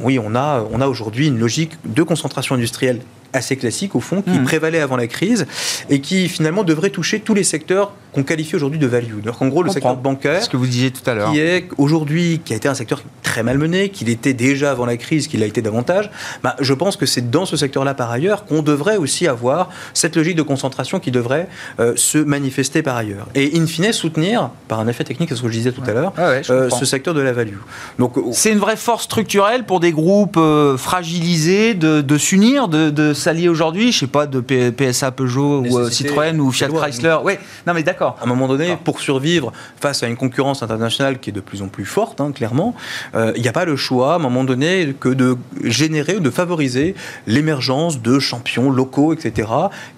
oui, on a aujourd'hui une logique de concentration industrielle assez classique au fond, qui mmh. prévalait avant la crise et qui finalement devrait toucher tous les secteurs qu'on qualifie aujourd'hui de value. Donc en gros, le secteur bancaire, ce que vous disiez tout à l'heure, qui est aujourd'hui, qui a été un secteur très malmené, qu'il était déjà avant la crise, qu'il a été davantage. Bah, je pense que c'est dans ce secteur-là par ailleurs qu'on devrait aussi avoir cette logique de concentration qui devrait euh, se manifester par ailleurs et in fine soutenir par un effet technique, c'est ce que je disais tout à l'heure, ah euh, ce secteur de la value. Donc c'est une vraie force structurelle pour des groupes euh, fragilisés de, de s'unir, de, de s'allier aujourd'hui. Je sais pas de PSA Peugeot ou Citroën ou Fiat Chrysler. Oui, non mais d'accord à un moment donné, pour survivre face à une concurrence internationale qui est de plus en plus forte, hein, clairement, euh, il n'y a pas le choix, à un moment donné, que de générer ou de favoriser l'émergence de champions locaux, etc.,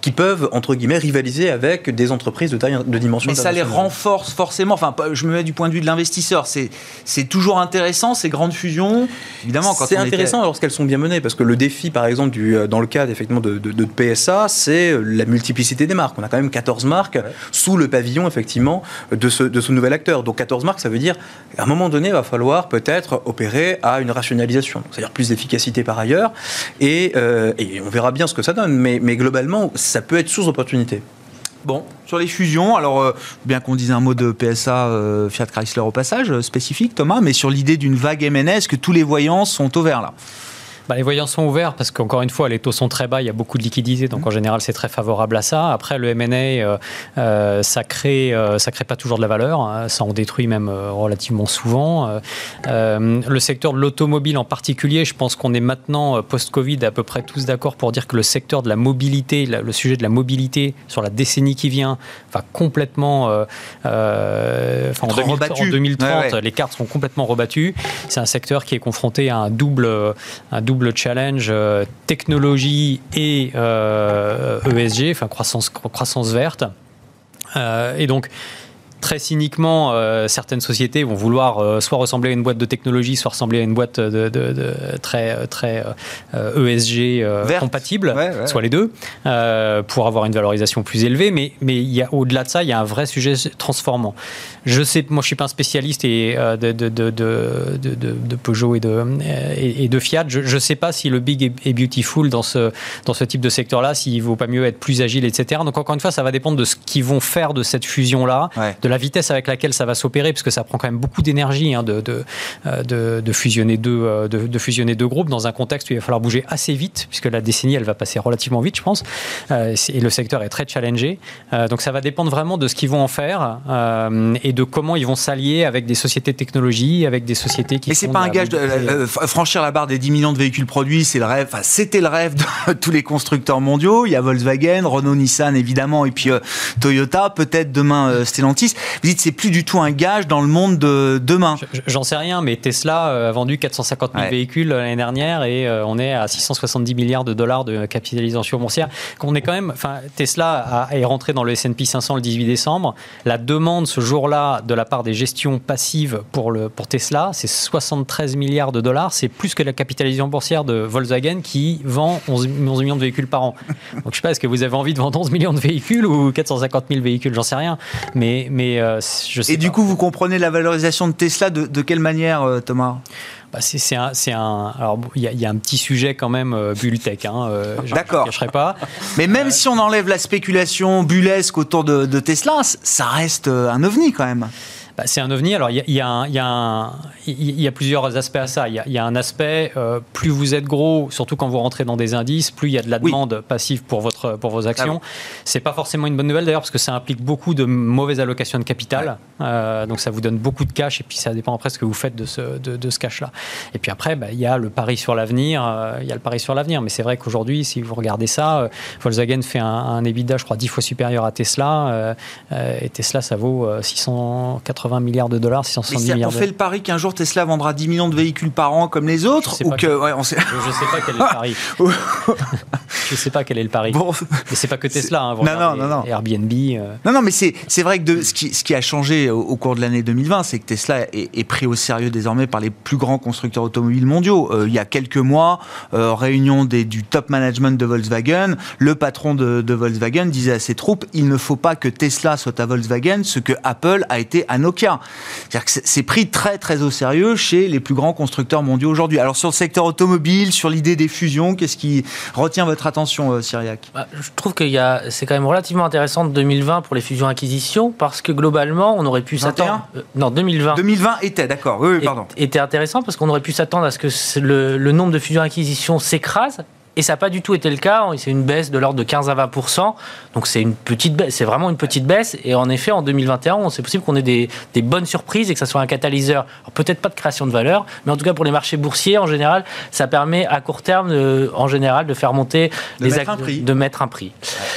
qui peuvent, entre guillemets, rivaliser avec des entreprises de taille, de dimension. Mais ça les renforce forcément. Enfin, je me mets du point de vue de l'investisseur. C'est toujours intéressant, ces grandes fusions. Évidemment, quand c'est intéressant lorsqu'elles sont bien menées, parce que le défi, par exemple, du, euh, dans le cadre effectivement de, de, PSA, c'est la multiplicité des marques. On a quand même 14 marques sous le pavillon, effectivement, de ce, de ce nouvel acteur. Donc 14 marques, ça veut dire, à un moment donné, il va falloir peut-être opérer à une rationalisation, c'est-à-dire plus d'efficacité par ailleurs, et, euh, et, on verra bien ce que ça donne, mais, mais globalement, ça peut être source d'opportunité. Bon, sur les fusions, alors euh, bien qu'on dise un mot de PSA euh, Fiat Chrysler au passage, spécifique Thomas, mais sur l'idée d'une vague MNS, que tous les voyants sont au vert là bah, les voyants sont ouverts parce qu'encore une fois, les taux sont très bas, il y a beaucoup de liquidités, donc en général, c'est très favorable à ça. Après, le M&A, euh, euh, ça crée, euh, ça crée pas toujours de la valeur, hein. ça en détruit même relativement souvent. le secteur de l'automobile en particulier, je pense qu'on est maintenant post-Covid à peu près tous d'accord pour dire que le secteur de la mobilité, le sujet de la mobilité sur la décennie qui vient, va complètement, en, 2030, les cartes seront complètement rebattues. C'est un secteur qui est confronté à un double, un double double challenge euh, technologie et ESG, euh, e enfin croissance, croissance verte. Euh, et donc, très cyniquement, euh, certaines sociétés vont vouloir euh, soit ressembler à une boîte de technologie, soit ressembler à une boîte de, très, très ESG euh, e compatible, soit les deux, pour avoir une valorisation plus élevée. Mais, mais il y a, au-delà de ça, il y a un vrai sujet transformant. Je sais, moi, je suis pas un spécialiste et, de, de, de, Peugeot et de, et, de Fiat. Je ne sais pas si le big est beautiful dans ce, dans ce type de secteur-là, s'il vaut pas mieux être plus agile, etc. Donc, encore une fois, ça va dépendre de ce qu'ils vont faire de cette fusion-là, de la vitesse avec laquelle ça va s'opérer, parce que ça prend quand même beaucoup d'énergie hein, de, euh, de, de, fusionner deux, euh, de, fusionner deux groupes dans un contexte où il va falloir bouger assez vite, puisque la décennie, elle va passer relativement vite, je pense, euh, et le secteur est très challengé. donc ça va dépendre vraiment de ce qu'ils vont en faire et de comment ils vont s'allier avec des sociétés de technologie, avec des sociétés qui. Mais c'est pas un gage de franchir la barre des 10 millions de véhicules produits, c'est le rêve. Enfin, c'était le rêve de tous les constructeurs mondiaux. Il y a Volkswagen, Renault, Nissan évidemment, et puis Toyota, peut-être demain Stellantis. Vous dites c'est plus du tout un gage dans le monde de demain. J'en sais rien, mais Tesla euh, a vendu 450 000 véhicules l'année dernière et euh, on est à 670 milliards de dollars de capitalisation boursière. On est quand même, enfin, Tesla est rentré dans le S&P 500 le 18 décembre. La demande ce jour-là de la part des gestions passives pour, le, pour Tesla, c'est 73 milliards de dollars. C'est plus que la capitalisation boursière de Volkswagen qui vend 11, 11 millions de véhicules par an. Donc je sais pas, est-ce que vous avez envie de vendre 11 millions de véhicules ou 450 000 véhicules? J'en sais rien. Mais, mais euh, et du coup, vous comprenez la valorisation de Tesla de, quelle manière, euh, Thomas? Bah, c'est un, un, alors il y, y, a un petit sujet quand même euh, bulle tech. Hein, euh, D'accord. Je pas. Mais même si on enlève la spéculation bullesque autour de, de Tesla, ça reste un ovni quand même. Bah, c'est un ovni. Alors, il y a, y, a y, a y a, plusieurs aspects à ça. Il y, a, un aspect, euh, plus vous êtes gros, surtout quand vous rentrez dans des indices, plus il y a de la demande passive pour, votre, pour vos actions. Ah c'est pas forcément une bonne nouvelle d'ailleurs, parce que ça implique beaucoup de mauvaise allocation de capital. Euh, donc, ça vous donne beaucoup de cash, et puis ça dépend après ce que vous faites de ce, de, de ce cash-là. Et puis après, bah, il y a le pari sur l'avenir. Euh, il y a le pari sur l'avenir. Mais c'est vrai qu'aujourd'hui, si vous regardez ça, Volkswagen fait un, un EBITDA, je crois, 10 fois supérieur à Tesla. et Tesla, ça vaut 680 80 milliards de dollars, 670 milliards. On fait le pari qu'un jour Tesla vendra 10 millions de véhicules par an comme les autres Je ou que, ouais, on sait... Sais pas quel est le pari. je sais pas quel est le pari. Bon. Mais c'est pas que Tesla. Hein, non, non, non, non, Airbnb. Euh... Non, non, mais c'est vrai que de, ce, qui, ce qui a changé au, au cours de l'année 2020, c'est que Tesla est, est, pris au sérieux désormais par les plus grands constructeurs automobiles mondiaux. Euh, il y a quelques mois, euh, réunion des, du top management de Volkswagen, le patron de, de Volkswagen disait à ses troupes il ne faut pas que Tesla soit à Volkswagen ce que Apple a été à Nokia. C'est-à-dire que c'est pris très très au sérieux chez les plus grands constructeurs mondiaux aujourd'hui. Alors sur le secteur automobile, sur l'idée des fusions, qu'est-ce qui retient votre attention, euh, Cyriac? Bah, Je trouve que c'est quand même relativement intéressant de 2020 pour les fusions-acquisitions parce que globalement, on aurait pu s'attendre. Euh, non, 2020. 2020 était, d'accord. Oui, oui, pardon. Était intéressant parce qu'on aurait pu s'attendre à ce que le, le nombre de fusions-acquisitions s'écrase et ça n'a pas du tout été le cas. C'est une baisse de l'ordre de 15 à 20% Donc c'est une petite baisse, c'est vraiment une petite baisse. Et en effet, en 2021, c'est possible qu'on ait des, des, bonnes surprises et que ça soit un catalyseur. Peut-être pas de création de valeur, mais en tout cas pour les marchés boursiers en général, ça permet à court terme, de, en général, de faire monter de les mettre de mettre un prix.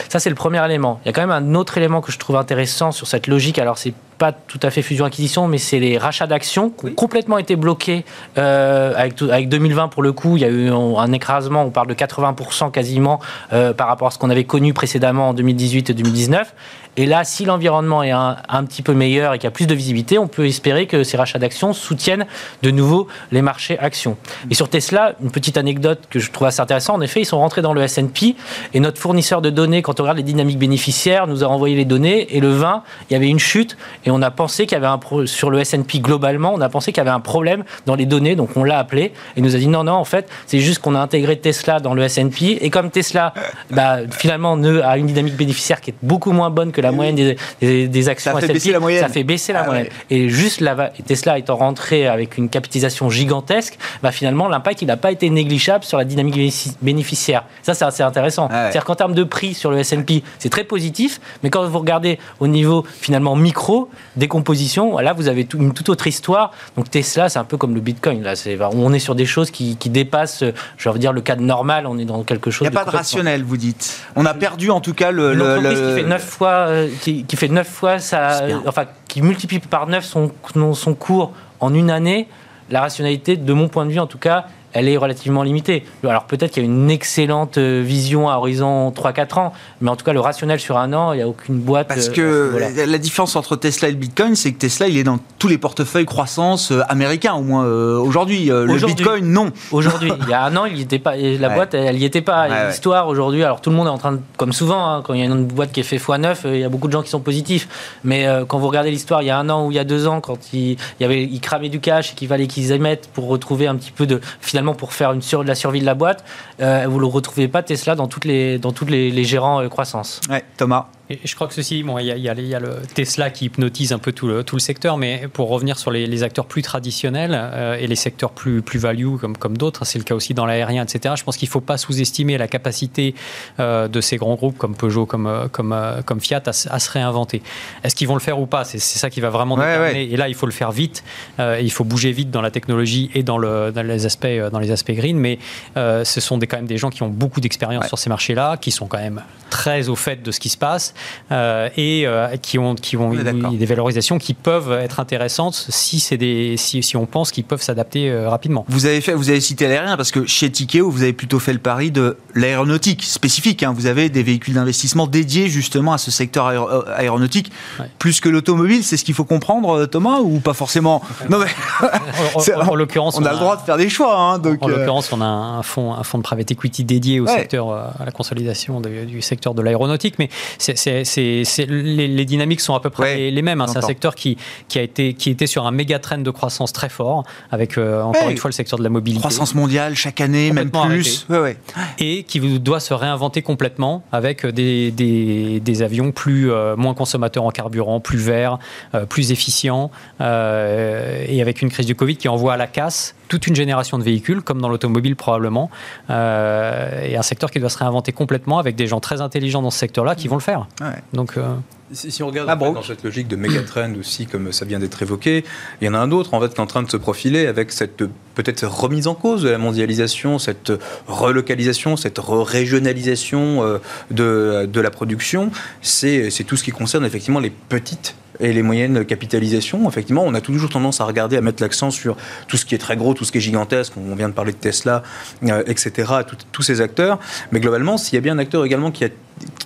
Ça c'est le premier élément. Il y a quand même un autre élément que je trouve intéressant sur cette logique. Alors c'est pas tout à fait fusion-acquisition, mais c'est les rachats d'actions qui ont complètement été bloqués euh, avec, avec 2020 pour le coup. Il y a eu un écrasement, on parle de 80% quasiment euh, par rapport à ce qu'on avait connu précédemment en 2018 et 2019. Et là, si l'environnement est un, petit peu meilleur et qu'il y a plus de visibilité, on peut espérer que ces rachats d'actions soutiennent de nouveau les marchés actions. Et sur Tesla, une petite anecdote que je trouve assez intéressante, en effet, ils sont rentrés dans le S&P et notre fournisseur de données, quand on regarde les dynamiques bénéficiaires, nous a envoyé les données et le 20, il y avait une chute et on a pensé qu'il y avait un pro sur le S&P globalement, on a pensé qu'il y avait un problème dans les données, donc on l'a appelé et nous a dit non non en fait c'est juste qu'on a intégré Tesla dans le S&P et comme Tesla bah, finalement a une dynamique bénéficiaire qui est beaucoup moins bonne que la moyenne des, des, des actions ça fait baisser la moyenne. Ça fait baisser la ah moyenne. Ouais. Et juste la, Tesla étant rentré avec une capitalisation gigantesque, bah finalement, l'impact, il n'a pas été négligeable sur la dynamique bénéficiaire. Ça, c'est assez intéressant. Ah ouais. C'est-à-dire qu'en termes de prix sur le S&P, c'est très positif, mais quand vous regardez au niveau finalement micro, décomposition, là, vous avez tout, une toute autre histoire. Donc Tesla, c'est un peu comme le Bitcoin. Là, c'est, on est sur des choses qui, qui dépassent, je veux dire, le cadre normal. On est dans quelque chose. Il n'y a pas de rationnel, vous dites. On a perdu en tout cas le. Une le, le... qui fait 9 fois, euh, qui, qui, fait 9 fois ça, enfin, qui multiplie par 9 son, son cours en une année, la rationalité, de mon point de vue en tout cas, elle est relativement limitée. Alors peut-être qu'il y a une excellente euh, vision à horizon 3-4 ans, mais en tout cas le rationnel sur un an, il n'y a aucune boîte. Parce que euh, voilà. la différence entre Tesla et le Bitcoin, c'est que Tesla, il est dans tous les portefeuilles croissance euh, américains, au moins euh, aujourd'hui. Euh, le Bitcoin, non. Aujourd'hui, il y a un an, il n'y était pas. La ouais. boîte, elle n'y était pas. Ouais, L'histoire aujourd'hui, alors tout le monde est en train de, comme souvent, hein, quand il y a une boîte qui est fait x9, il y a beaucoup de gens qui sont positifs. Mais quand vous regardez l'histoire, il y a un an ou il y a deux ans, quand il, il y avait, ils cramaient du cash et qu'il fallait qu'ils émettent pour retrouver un petit peu de, finalement pour faire la survie de la boîte, euh, vous ne retrouvez pas Tesla dans toutes les, toutes les, gérants euh, croissance. Thomas. Et je crois que ceci, bon, il y, y, y, a le Tesla qui hypnotise un peu tout le, tout le secteur, mais pour revenir sur les, les acteurs plus traditionnels euh, et les secteurs plus, plus value comme, comme d'autres, c'est le cas aussi dans l'aérien, etc. Je pense qu'il ne faut pas sous-estimer la capacité euh, de ces grands groupes comme Peugeot, comme, comme, euh, comme Fiat à, à, se réinventer. Est-ce qu'ils vont le faire ou pas? C'est ça qui va vraiment ouais, déterminer. Ouais. Et là, il faut le faire vite. Euh, il faut bouger vite dans la technologie et dans, le, dans les aspects dans les aspects green. Mais euh, ce sont des, quand même des gens qui ont beaucoup d'expérience ouais. sur ces marchés-là, qui sont quand même très au fait de ce qui se passe. Euh, et euh, qui ont, qui ont une, des valorisations qui peuvent être intéressantes si, c'est des, si, si on pense qu'ils peuvent s'adapter euh, rapidement. Vous avez, fait, vous avez cité l'aérien parce que chez Tikeo, vous avez plutôt fait le pari de l'aéronautique spécifique. Hein. Vous avez des véhicules d'investissement dédiés justement à ce secteur aéro aéronautique ouais. plus que l'automobile. C'est ce qu'il faut comprendre, Thomas, ou pas forcément? Non, mais en, en, en l'occurrence, on, on, a le droit de faire des choix. Hein, donc, en, en l'occurrence, on a un fonds, un fonds de private equity dédié au ouais. secteur, à la consolidation de, du secteur de l'aéronautique. Mais c'est c'est, c'est, c'est- les, les dynamiques sont à peu près Ouais, les, les mêmes. hein. C'est un secteur qui, qui, a été, qui était sur un méga trend de croissance très fort, avec euh, encore une fois le secteur de la mobilité. Croissance mondiale chaque année, même plus. Ouais, ouais. et qui doit se réinventer complètement avec des, des, des avions plus euh, moins consommateurs en carburant, plus verts, euh, plus efficients, euh, et avec une crise du Covid qui envoie à la casse toute une génération de véhicules, comme dans l'automobile probablement, euh, et un secteur qui doit se réinventer complètement avec des gens très intelligents dans ce secteur-là qui vont le faire. Ouais. Donc, euh, Si, si on regarde Ah, dans cette logique de méga trend aussi, comme ça vient d'être évoqué, il y en a un autre en fait qui est en train de se profiler avec cette peut-être remise en cause de la mondialisation, cette relocalisation, cette régionalisation euh, de, de la production. C'est c'est tout ce qui concerne effectivement les petites et les moyennes capitalisations. Effectivement, on a toujours tendance à regarder, à mettre l'accent sur tout ce qui est très gros, tout ce qui est gigantesque. On vient de parler de Tesla, euh, etc. tout- tous ces acteurs. Mais globalement, s'il y a bien un acteur également qui, a-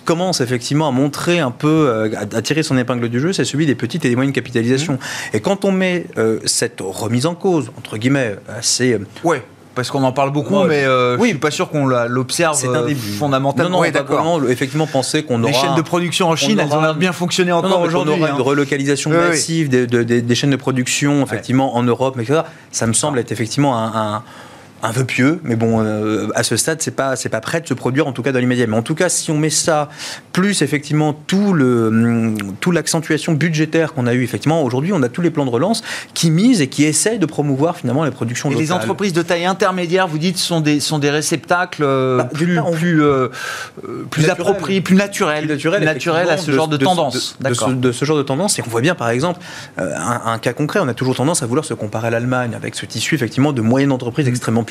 commence effectivement à montrer un peu, euh, à, tirer son épingle du jeu, c'est celui des petites et des moyennes capitalisations. Et quand on met euh, cette remise en cause, entre guillemets, assez... Ouais. Parce qu'on en parle beaucoup, Ouais. mais euh, Oui. je suis pas sûr qu'on l'observe c'est un euh, fondamentalement. Non, non, on d'accord. effectivement penser qu'on aura... Les chaînes de production en Chine, on elles ont l'air bien fonctionner Non, encore aujourd'hui. aura hein. une relocalisation Oui, massive des, de- des- des chaînes de production, effectivement, en Europe, etc. Ça me semble être effectivement un, un, un vœu pieux, mais bon, euh, à ce stade, c'est pas, c'est pas prêt de se produire, en tout cas dans l'immédiat. Mais en tout cas, si on met ça, plus effectivement tout le, hum, tout l'accentuation budgétaire qu'on a eu, effectivement, aujourd'hui, on a tous les plans de relance qui misent et qui essayent de promouvoir finalement les productions Et locales. les entreprises de taille intermédiaire, vous dites, sont des, sont des réceptacles euh, Bah, plus, on- plus, euh, plus Naturel. appropriés, plus naturels, Plus naturel, à ce genre de, de- tendance. de- de D'accord. ce, de ce genre de tendance. Et on voit bien, par exemple, un, un cas concret, on a toujours tendance à vouloir se comparer à l'Allemagne avec ce tissu effectivement de moyennes entreprises extrêmement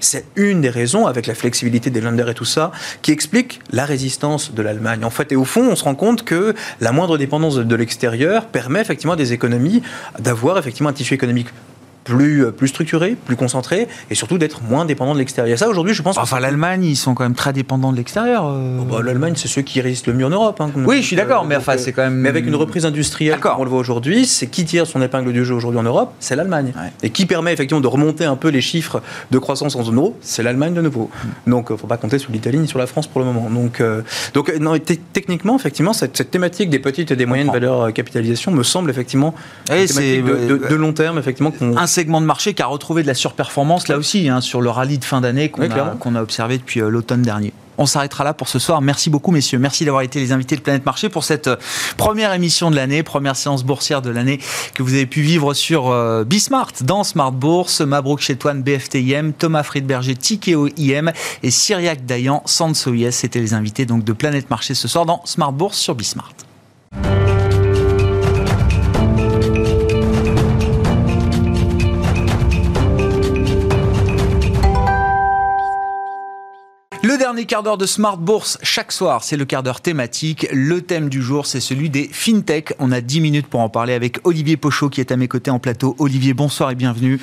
C'est une des raisons, avec la flexibilité des lenders et tout ça, qui explique la résistance de l'Allemagne. En fait, et au fond, on se rend compte que la moindre dépendance de, l'extérieur permet effectivement des économies d'avoir effectivement un tissu économique plus, euh, plus structuré, plus concentré, et surtout d'être moins dépendant de l'extérieur. Ça, aujourd'hui, je pense que Enfin, l'Allemagne, ils sont quand même très dépendants de l'extérieur. euh. Oh, bah, L'Allemagne, c'est ceux qui résistent le mieux en Europe. hein, Oui, je suis d'accord, mais donc, enfin, euh, c'est quand même. Mais avec une reprise industrielle, comme on le voit aujourd'hui, c'est qui tire son épingle du jeu aujourd'hui en Europe C'est l'Allemagne. Ouais. Et qui permet effectivement de remonter un peu les chiffres de croissance en zone euro C'est l'Allemagne de nouveau. Donc, il ne faut pas compter sur l'Italie ni sur la France pour le moment. Donc, euh, donc euh, non, te- techniquement, effectivement, cette, cette thématique des petites et des moyennes valeurs euh, capitalisation me semble effectivement une c'est thématique de, de- de long terme, effectivement. qu'on- segment de marché qui a retrouvé de la surperformance là aussi hein, sur le rallye de fin d'année qu'on Oui, a, observé depuis euh, l'automne dernier. On s'arrêtera là pour ce soir. Merci beaucoup, messieurs. Merci d'avoir été les invités de Planète Marché pour cette euh, première émission de l'année, première séance boursière de l'année que vous avez pu vivre sur euh, Bismart, dans Smart Bourse, Mabrouk Chetouane, BFTIM, Thomas Friedberger, Tikeo IM et Cyriac Dayan, Sanso IS. C'était les invités donc de Planète Marché ce soir dans Smart Bourse sur Bismart. Dernier quart d'heure de Smart Bourse chaque soir, c'est le quart d'heure thématique. Le thème du jour, c'est celui des fintech. On a 10 minutes pour en parler avec Olivier Pochot qui est à mes côtés en plateau. Olivier, bonsoir et bienvenue.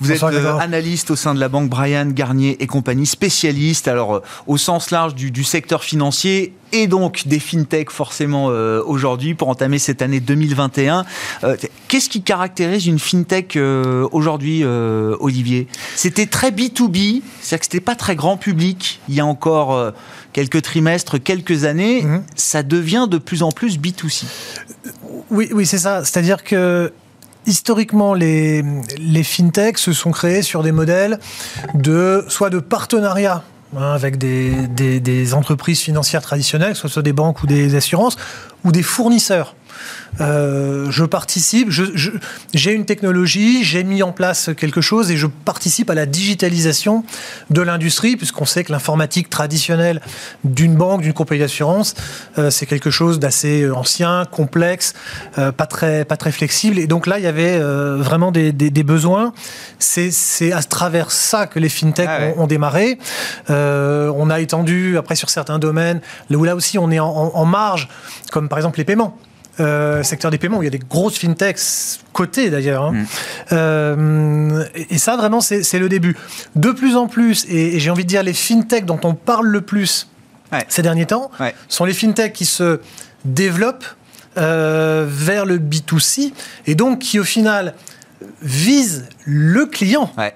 Vous Bonsoir, êtes euh, analyste au sein de la banque Brian Garnier et compagnie, spécialiste alors euh, au sens large du, du secteur financier et donc des fintech forcément euh, aujourd'hui pour entamer cette année 2021. Euh, Qu'est-ce qui caractérise une fintech euh, aujourd'hui, euh, Olivier? C'était très B2B, c'est-à-dire que c'était pas très grand public il y a encore euh, quelques trimestres, quelques années. Mhm. Ça devient de plus en plus B2C. Oui, oui, c'est ça. C'est-à-dire que historiquement, les, les fintechs se sont créés sur des modèles de soit de partenariat hein, avec des, des- des entreprises financières traditionnelles, ce soit des banques ou des assurances, ou des fournisseurs. Euh, je participe, j'ai une technologie, j'ai mis en place quelque chose et je participe à la digitalisation de l'industrie, puisqu'on sait que l'informatique traditionnelle d'une banque, d'une compagnie d'assurance, euh, c'est quelque chose d'assez euh, ancien, complexe, euh, pas, très, pas très flexible. Et donc là, il y avait vraiment des, des- des besoins. C'est à travers ça que les fintechs Ah ouais. ont, ont démarré. On a étendu après sur certains domaines, là où là aussi on est en, en- en marge, comme par exemple les paiements. Euh, secteur des paiements, où il y a des grosses fintechs cotées d'ailleurs. hein. Mm. Euh, et, et ça, vraiment, c'est c'est le début. De plus en plus, et, et j'ai envie de dire les fintechs dont on parle le plus Ouais. ces derniers temps, Ouais. sont les fintechs qui se développent euh, vers le B2C et donc qui au final visent le client. Ouais.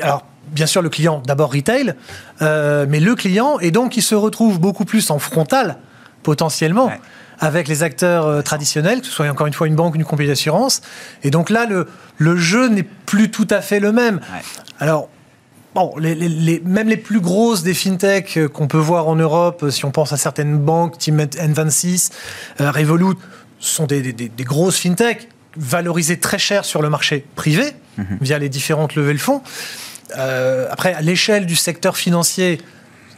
Alors, bien sûr, le client, d'abord retail, euh, mais le client, et donc il se retrouve beaucoup plus en frontal potentiellement. Ouais. Avec les acteurs euh, traditionnels, que ce soit encore une fois une banque, une compagnie d'assurance. Et donc là, le, le jeu n'est plus tout à fait le même. Ouais. Alors, bon, les, les- les- même les plus grosses des fintechs euh, qu'on peut voir en Europe, euh, si on pense à certaines banques, Team N26, euh, Revolut, sont des, des- grosses fintechs valorisées très cher sur le marché privé via les différentes levées de fonds. Euh, après, à l'échelle du secteur financier,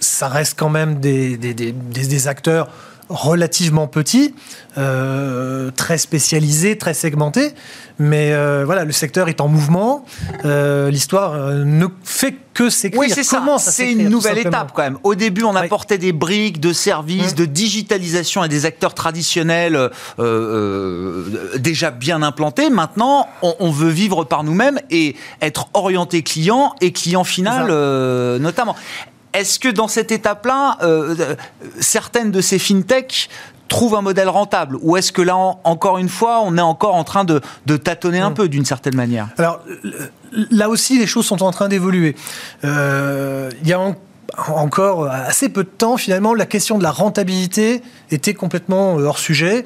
ça reste quand même des, des- des- des- des acteurs relativement petits, euh, très spécialisés, très segmentés. Mais euh, voilà, le secteur est en mouvement. Euh, L'histoire ne fait que s'écrire. Oui, c'est ça. C'est une nouvelle étape quand même. Au début, on Oui. apportait des briques de services, Mm. de digitalisation à des acteurs traditionnels déjà bien implantés. Maintenant, on, on veut vivre par nous-mêmes et être orienté client et client final notamment. Est-ce que dans cette étape-là, euh, euh, certaines de ces fintechs trouvent un modèle rentable Ou est-ce que là, en- encore une fois, on est encore en train de, de tâtonner un Mm. peu d'une certaine manière? Alors là aussi, les choses sont en train d'évoluer. Euh, Il y a encore assez peu de temps, finalement, la question de la rentabilité était complètement euh, hors sujet.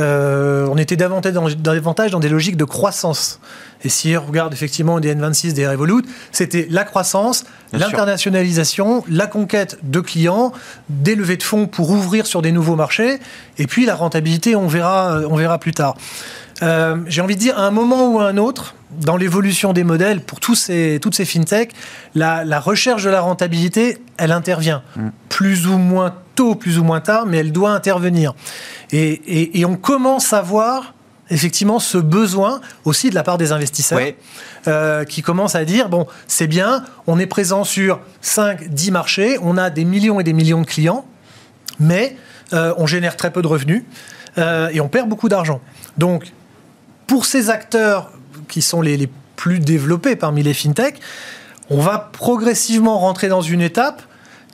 Euh, on était davantage dans, davantage dans des logiques de croissance. Et si on regarde effectivement des N26, des Revolut, c'était la croissance, l'internationalisation, la conquête de clients, des levées de fonds pour ouvrir sur des nouveaux marchés, et puis la rentabilité, on verra, on verra plus tard. Euh, J'ai envie de dire, à un moment ou à un autre, dans l'évolution des modèles, pour tous ces, toutes ces fintechs, la, la recherche de la rentabilité, elle intervient. Plus ou moins tôt, plus ou moins tard, mais elle doit intervenir. Et, et- et on commence à voir effectivement ce besoin aussi de la part des investisseurs euh, qui commencent à dire, bon, c'est bien, on est présent sur 5, 10 marchés, on a des millions et des millions de clients, mais euh, on génère très peu de revenus euh, et on perd beaucoup d'argent. Donc, pour ces acteurs qui sont les, les plus développés parmi les fintechs, on va progressivement rentrer dans une étape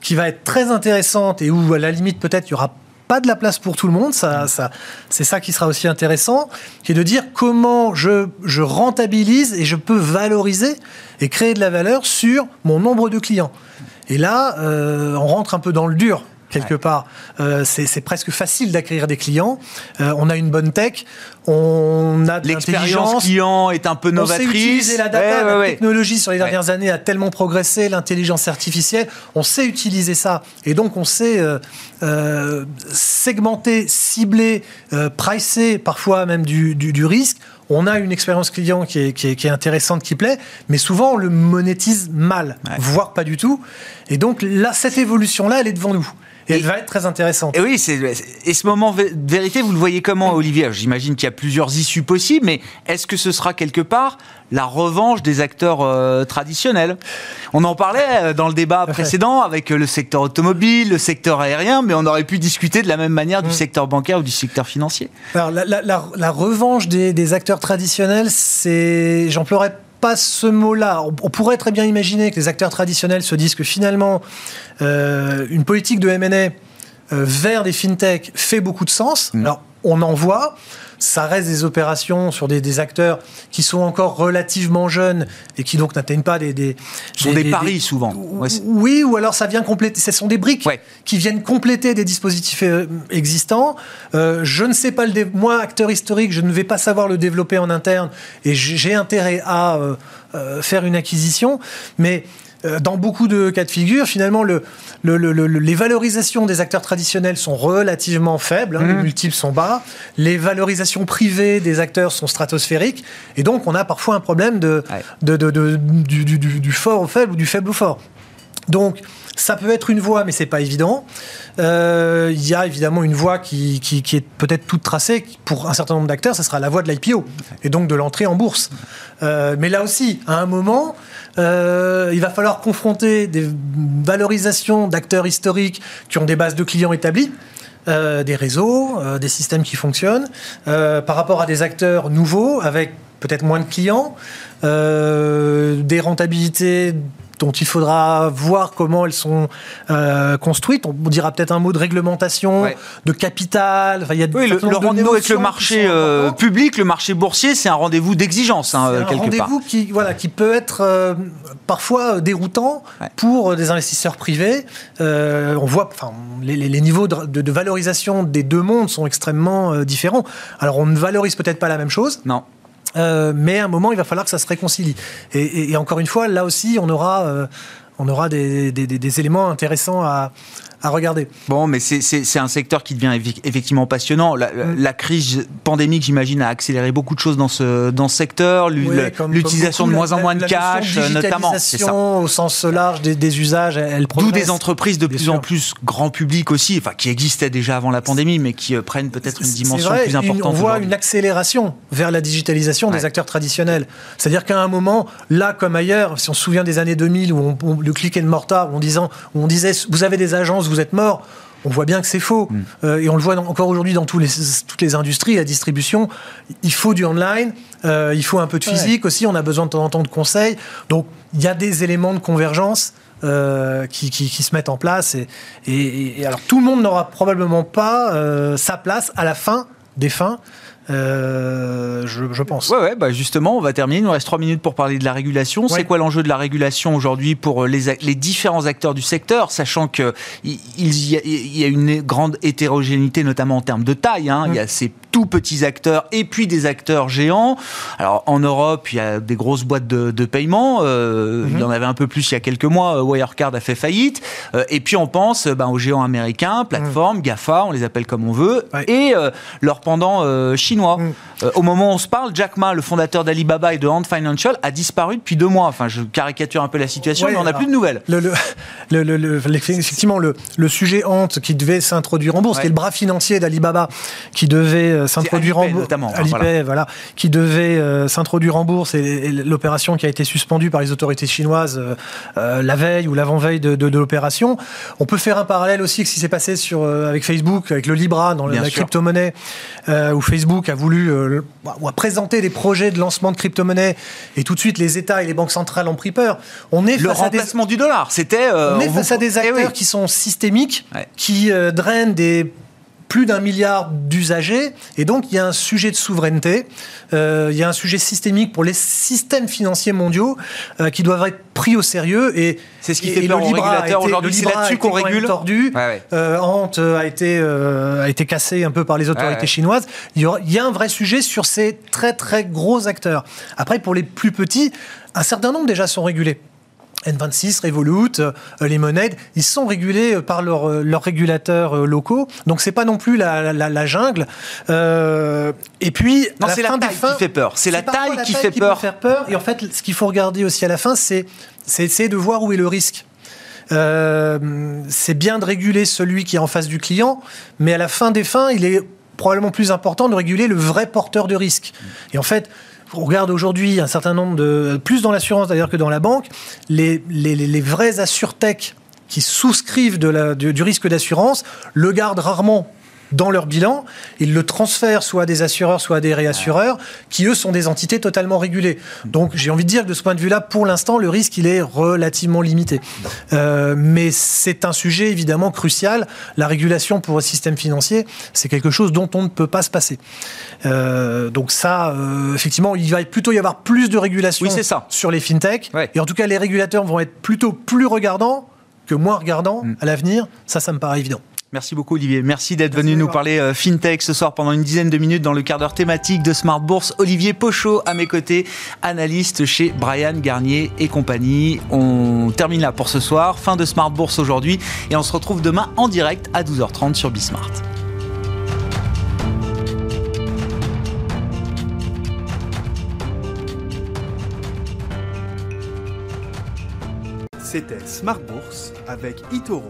qui va être très intéressante et où, à la limite, peut-être, il n'y aura pas de la place pour tout le monde. Ça, ça, c'est ça qui sera aussi intéressant, qui est de dire comment je, je rentabilise et je peux valoriser et créer de la valeur sur mon nombre de clients. Et là, euh, on rentre un peu dans le dur. Quelque part, Euh, c'est presque facile d'acquérir des clients. Euh, on a une bonne tech, on a de L'expérience client est un peu on sait novatrice. utiliser la data, Ouais, ouais, la technologie sur les dernières années a tellement progressé, l'intelligence artificielle, on sait utiliser ça. Et donc on sait euh, segmenter, cibler, pricer parfois même du, du- du risque. On a une expérience client qui est, qui, est, qui est intéressante, qui plaît, mais souvent on le monétise mal, Ouais. voire pas du tout. Et donc là, cette évolution-là, elle est devant nous. Et, elle va être très intéressante. Et oui, c'est et ce moment de vérité, vous le voyez comment, Olivier? J'imagine qu'il y a plusieurs issues possibles, mais est-ce que ce sera quelque part la revanche des acteurs euh, traditionnels? On en parlait euh, dans le débat précédent avec euh, le secteur automobile, le secteur aérien, mais on aurait pu discuter de la même manière du secteur bancaire ou du secteur financier. Alors, la, la- la- la revanche des, des acteurs traditionnels, c'est. J'emploierais pas ce mot-là. On, on pourrait très bien imaginer que les acteurs traditionnels se disent que finalement, euh, une politique de MA euh, vers des fintechs fait beaucoup de sens. Alors, on en voit. Ça reste des opérations sur des, des acteurs qui sont encore relativement jeunes et qui donc n'atteignent pas des. des Ce sont des paris, souvent. Ouais, oui, ou alors ça vient compléter. Ce sont des briques Ouais. qui viennent compléter des dispositifs euh, existants. Euh, je ne sais pas le moi acteur historique, je ne vais pas savoir le développer en interne et j'ai intérêt à euh, euh, faire une acquisition, mais dans beaucoup de cas de figure, finalement, le, le- le- le- les valorisations des acteurs traditionnels sont relativement faibles, hein, les multiples sont bas, les valorisations privées des acteurs sont stratosphériques, et donc on a parfois un problème de, Ouais. de- de- de- du, du- du- du fort au faible ou du faible au fort. Donc, ça peut être une voie, mais c'est pas évident. Euh, Il y a évidemment une voie qui, est peut-être toute tracée. Pour un certain nombre d'acteurs, ce sera la voie de l'IPO et donc de l'entrée en bourse. Euh, mais là aussi, à un moment, euh, il va falloir confronter des valorisations d'acteurs historiques qui ont des bases de clients établies. des réseaux, des systèmes qui fonctionnent, par rapport à des acteurs nouveaux avec peut-être moins de clients, des rentabilités dont il faudra voir comment elles sont euh, construites. On dira peut-être un mot de réglementation, Ouais. de capital. Enfin, il y a Oui, le, rendez-vous avec le marché euh, public, le marché boursier, c'est un rendez-vous d'exigence, hein, C'est un rendez-vous qui, voilà, qui peut être euh, parfois déroutant Ouais. pour des investisseurs privés. On voit, enfin, les, les- les niveaux de, de- de valorisation des deux mondes sont extrêmement différents. Alors, on ne valorise peut-être pas la même chose. Non. Euh, mais à un moment, il va falloir que ça se réconcilie. Et, encore une fois, là aussi, on aura, euh, on aura des éléments intéressants à, à regarder. Bon, mais c'est- un secteur qui devient effectivement passionnant. La, la- la crise pandémique, j'imagine, a accéléré beaucoup de choses dans ce, dans ce secteur. Oui, L'utilisation de moins en moins de cash, euh, notamment. Ça. au sens large des, des usages, elle, D'où des entreprises de plus sûr. en plus grand public aussi, enfin qui existaient déjà avant la pandémie, mais qui euh, prennent peut-être une dimension vrai, plus une- importante. on voit une accélération vers la digitalisation Ouais. des acteurs traditionnels. C'est-à-dire qu'à un moment, là comme ailleurs, si on se souvient des années 2000 où on, on- le click and mortar, où on, disant, où on disait vous avez des agences, vous êtes morts. On voit bien que c'est faux. Mm. Euh, et on le voit dans- encore aujourd'hui dans tous les, toutes les industries, la distribution. Il faut du online, euh, il faut un peu de physique aussi, on a besoin de temps en temps de conseils. Donc il y a des éléments de convergence euh, qui, qui- qui se mettent en place. Et, et- et alors tout le monde n'aura probablement pas euh, sa place à la fin des fins, euh, je, je pense. Ouais, ouais, bah justement, on va terminer. Il nous reste trois minutes pour parler de la régulation. C'est quoi l'enjeu de la régulation aujourd'hui pour les, ac- les différents acteurs du secteur, sachant que il y, a, il y a une grande hétérogénéité, notamment en termes de taille. hein. Il y a ces tout petits acteurs et puis des acteurs géants. Alors en Europe, il y a des grosses boîtes de, de paiement. Euh, Il y en avait un peu plus il y a quelques mois. Euh, Wirecard a fait faillite. Euh, et puis on pense euh, ben, aux géants américains, plateformes, GAFA, on les appelle comme on veut, Ouais. et euh, leur pendant euh, chinois. Mm. Euh, au moment où on se parle, Jack Ma, le fondateur d'Alibaba et de Ant Financial, a disparu depuis deux mois. Enfin, je caricature un peu la situation, Ouais, mais on n'a plus de nouvelles. Le, le, le- le- le- effectivement, le, sujet Hante qui devait s'introduire en bourse, Ouais. qui est le bras financier d'Alibaba, qui devait s'introduire en bourse, notamment, Alipay, voilà, qui devait euh, s'introduire en bourse, et, et l'opération qui a été suspendue par les autorités chinoises euh, euh, la veille ou l'avant-veille de, de- de l'opération. On peut faire un parallèle aussi avec ce qui s'est passé sur, avec Facebook, avec le Libra, dans Bien la crypto-monnaie, où Facebook a voulu euh, ou a présenté des projets de lancement de crypto-monnaie, et tout de suite les États et les banques centrales ont pris peur. On est Le face à des remplacement du dollar, c'était. euh, on est face à des Eh acteurs oui. qui sont systémiques, Ouais. qui euh, drainent des plus d'un milliard d'usagers, et donc il y a un sujet de souveraineté, euh, il y a un sujet systémique pour les systèmes financiers mondiaux euh, qui doivent être pris au sérieux. Et C'est ce qui et- fait et peur le Libra été- aujourd'hui. C'est là-dessus qu'on régule. Tordu. Ouais, ouais. Euh, Ant a été a été cassé un peu par les autorités Ouais, chinoises. Il y, aura- il y a un vrai sujet sur ces très très gros acteurs. Après, pour les plus petits, un certain nombre déjà sont régulés. N26, Revolut, euh, Lemonade, ils sont régulés euh, par leurs euh, leurs régulateurs euh, locaux. Donc c'est pas non plus la, la- la jungle. Et puis Non, la c'est la taille fins- qui fait peur. C'est la taille qui fait peur. faire peur. Et en fait, ce qu'il faut regarder aussi à la fin, c'est c'est essayer de voir où est le risque. C'est bien de réguler celui qui est en face du client, mais à la fin des fins, il est probablement plus important de réguler le vrai porteur de risque. Et en fait, on regarde aujourd'hui un certain nombre de, plus dans l'assurance d'ailleurs que dans la banque, les, les, les- vrais assurtech qui souscrivent du risque d'assurance le gardent rarement dans leur bilan, ils le transfèrent soit à des assureurs, soit à des réassureurs, qui eux sont des entités totalement régulées. Donc j'ai envie de dire que de ce point de vue-là, pour l'instant, le risque il est relativement limité. Euh, mais c'est un sujet évidemment crucial. La régulation pour le système financier, c'est quelque chose dont on ne peut pas se passer. Euh, donc ça, euh, effectivement, il va plutôt y avoir plus de régulation Oui, ça. sur les fintechs. Ouais. Et en tout cas, les régulateurs vont être plutôt plus regardants que moins regardants Mm. à l'avenir. Ça, ça me paraît évident. Merci beaucoup Olivier. Merci d'être venu nous parler euh, FinTech ce soir pendant une dizaine de minutes dans le quart d'heure thématique de Smart Bourse. Olivier Pochot à mes côtés, analyste chez Brian Garnier et compagnie. On termine là pour ce soir. Fin de Smart Bourse aujourd'hui et on se retrouve demain en direct à 12h30 sur Bismart. C'était Smart Bourse avec eToro,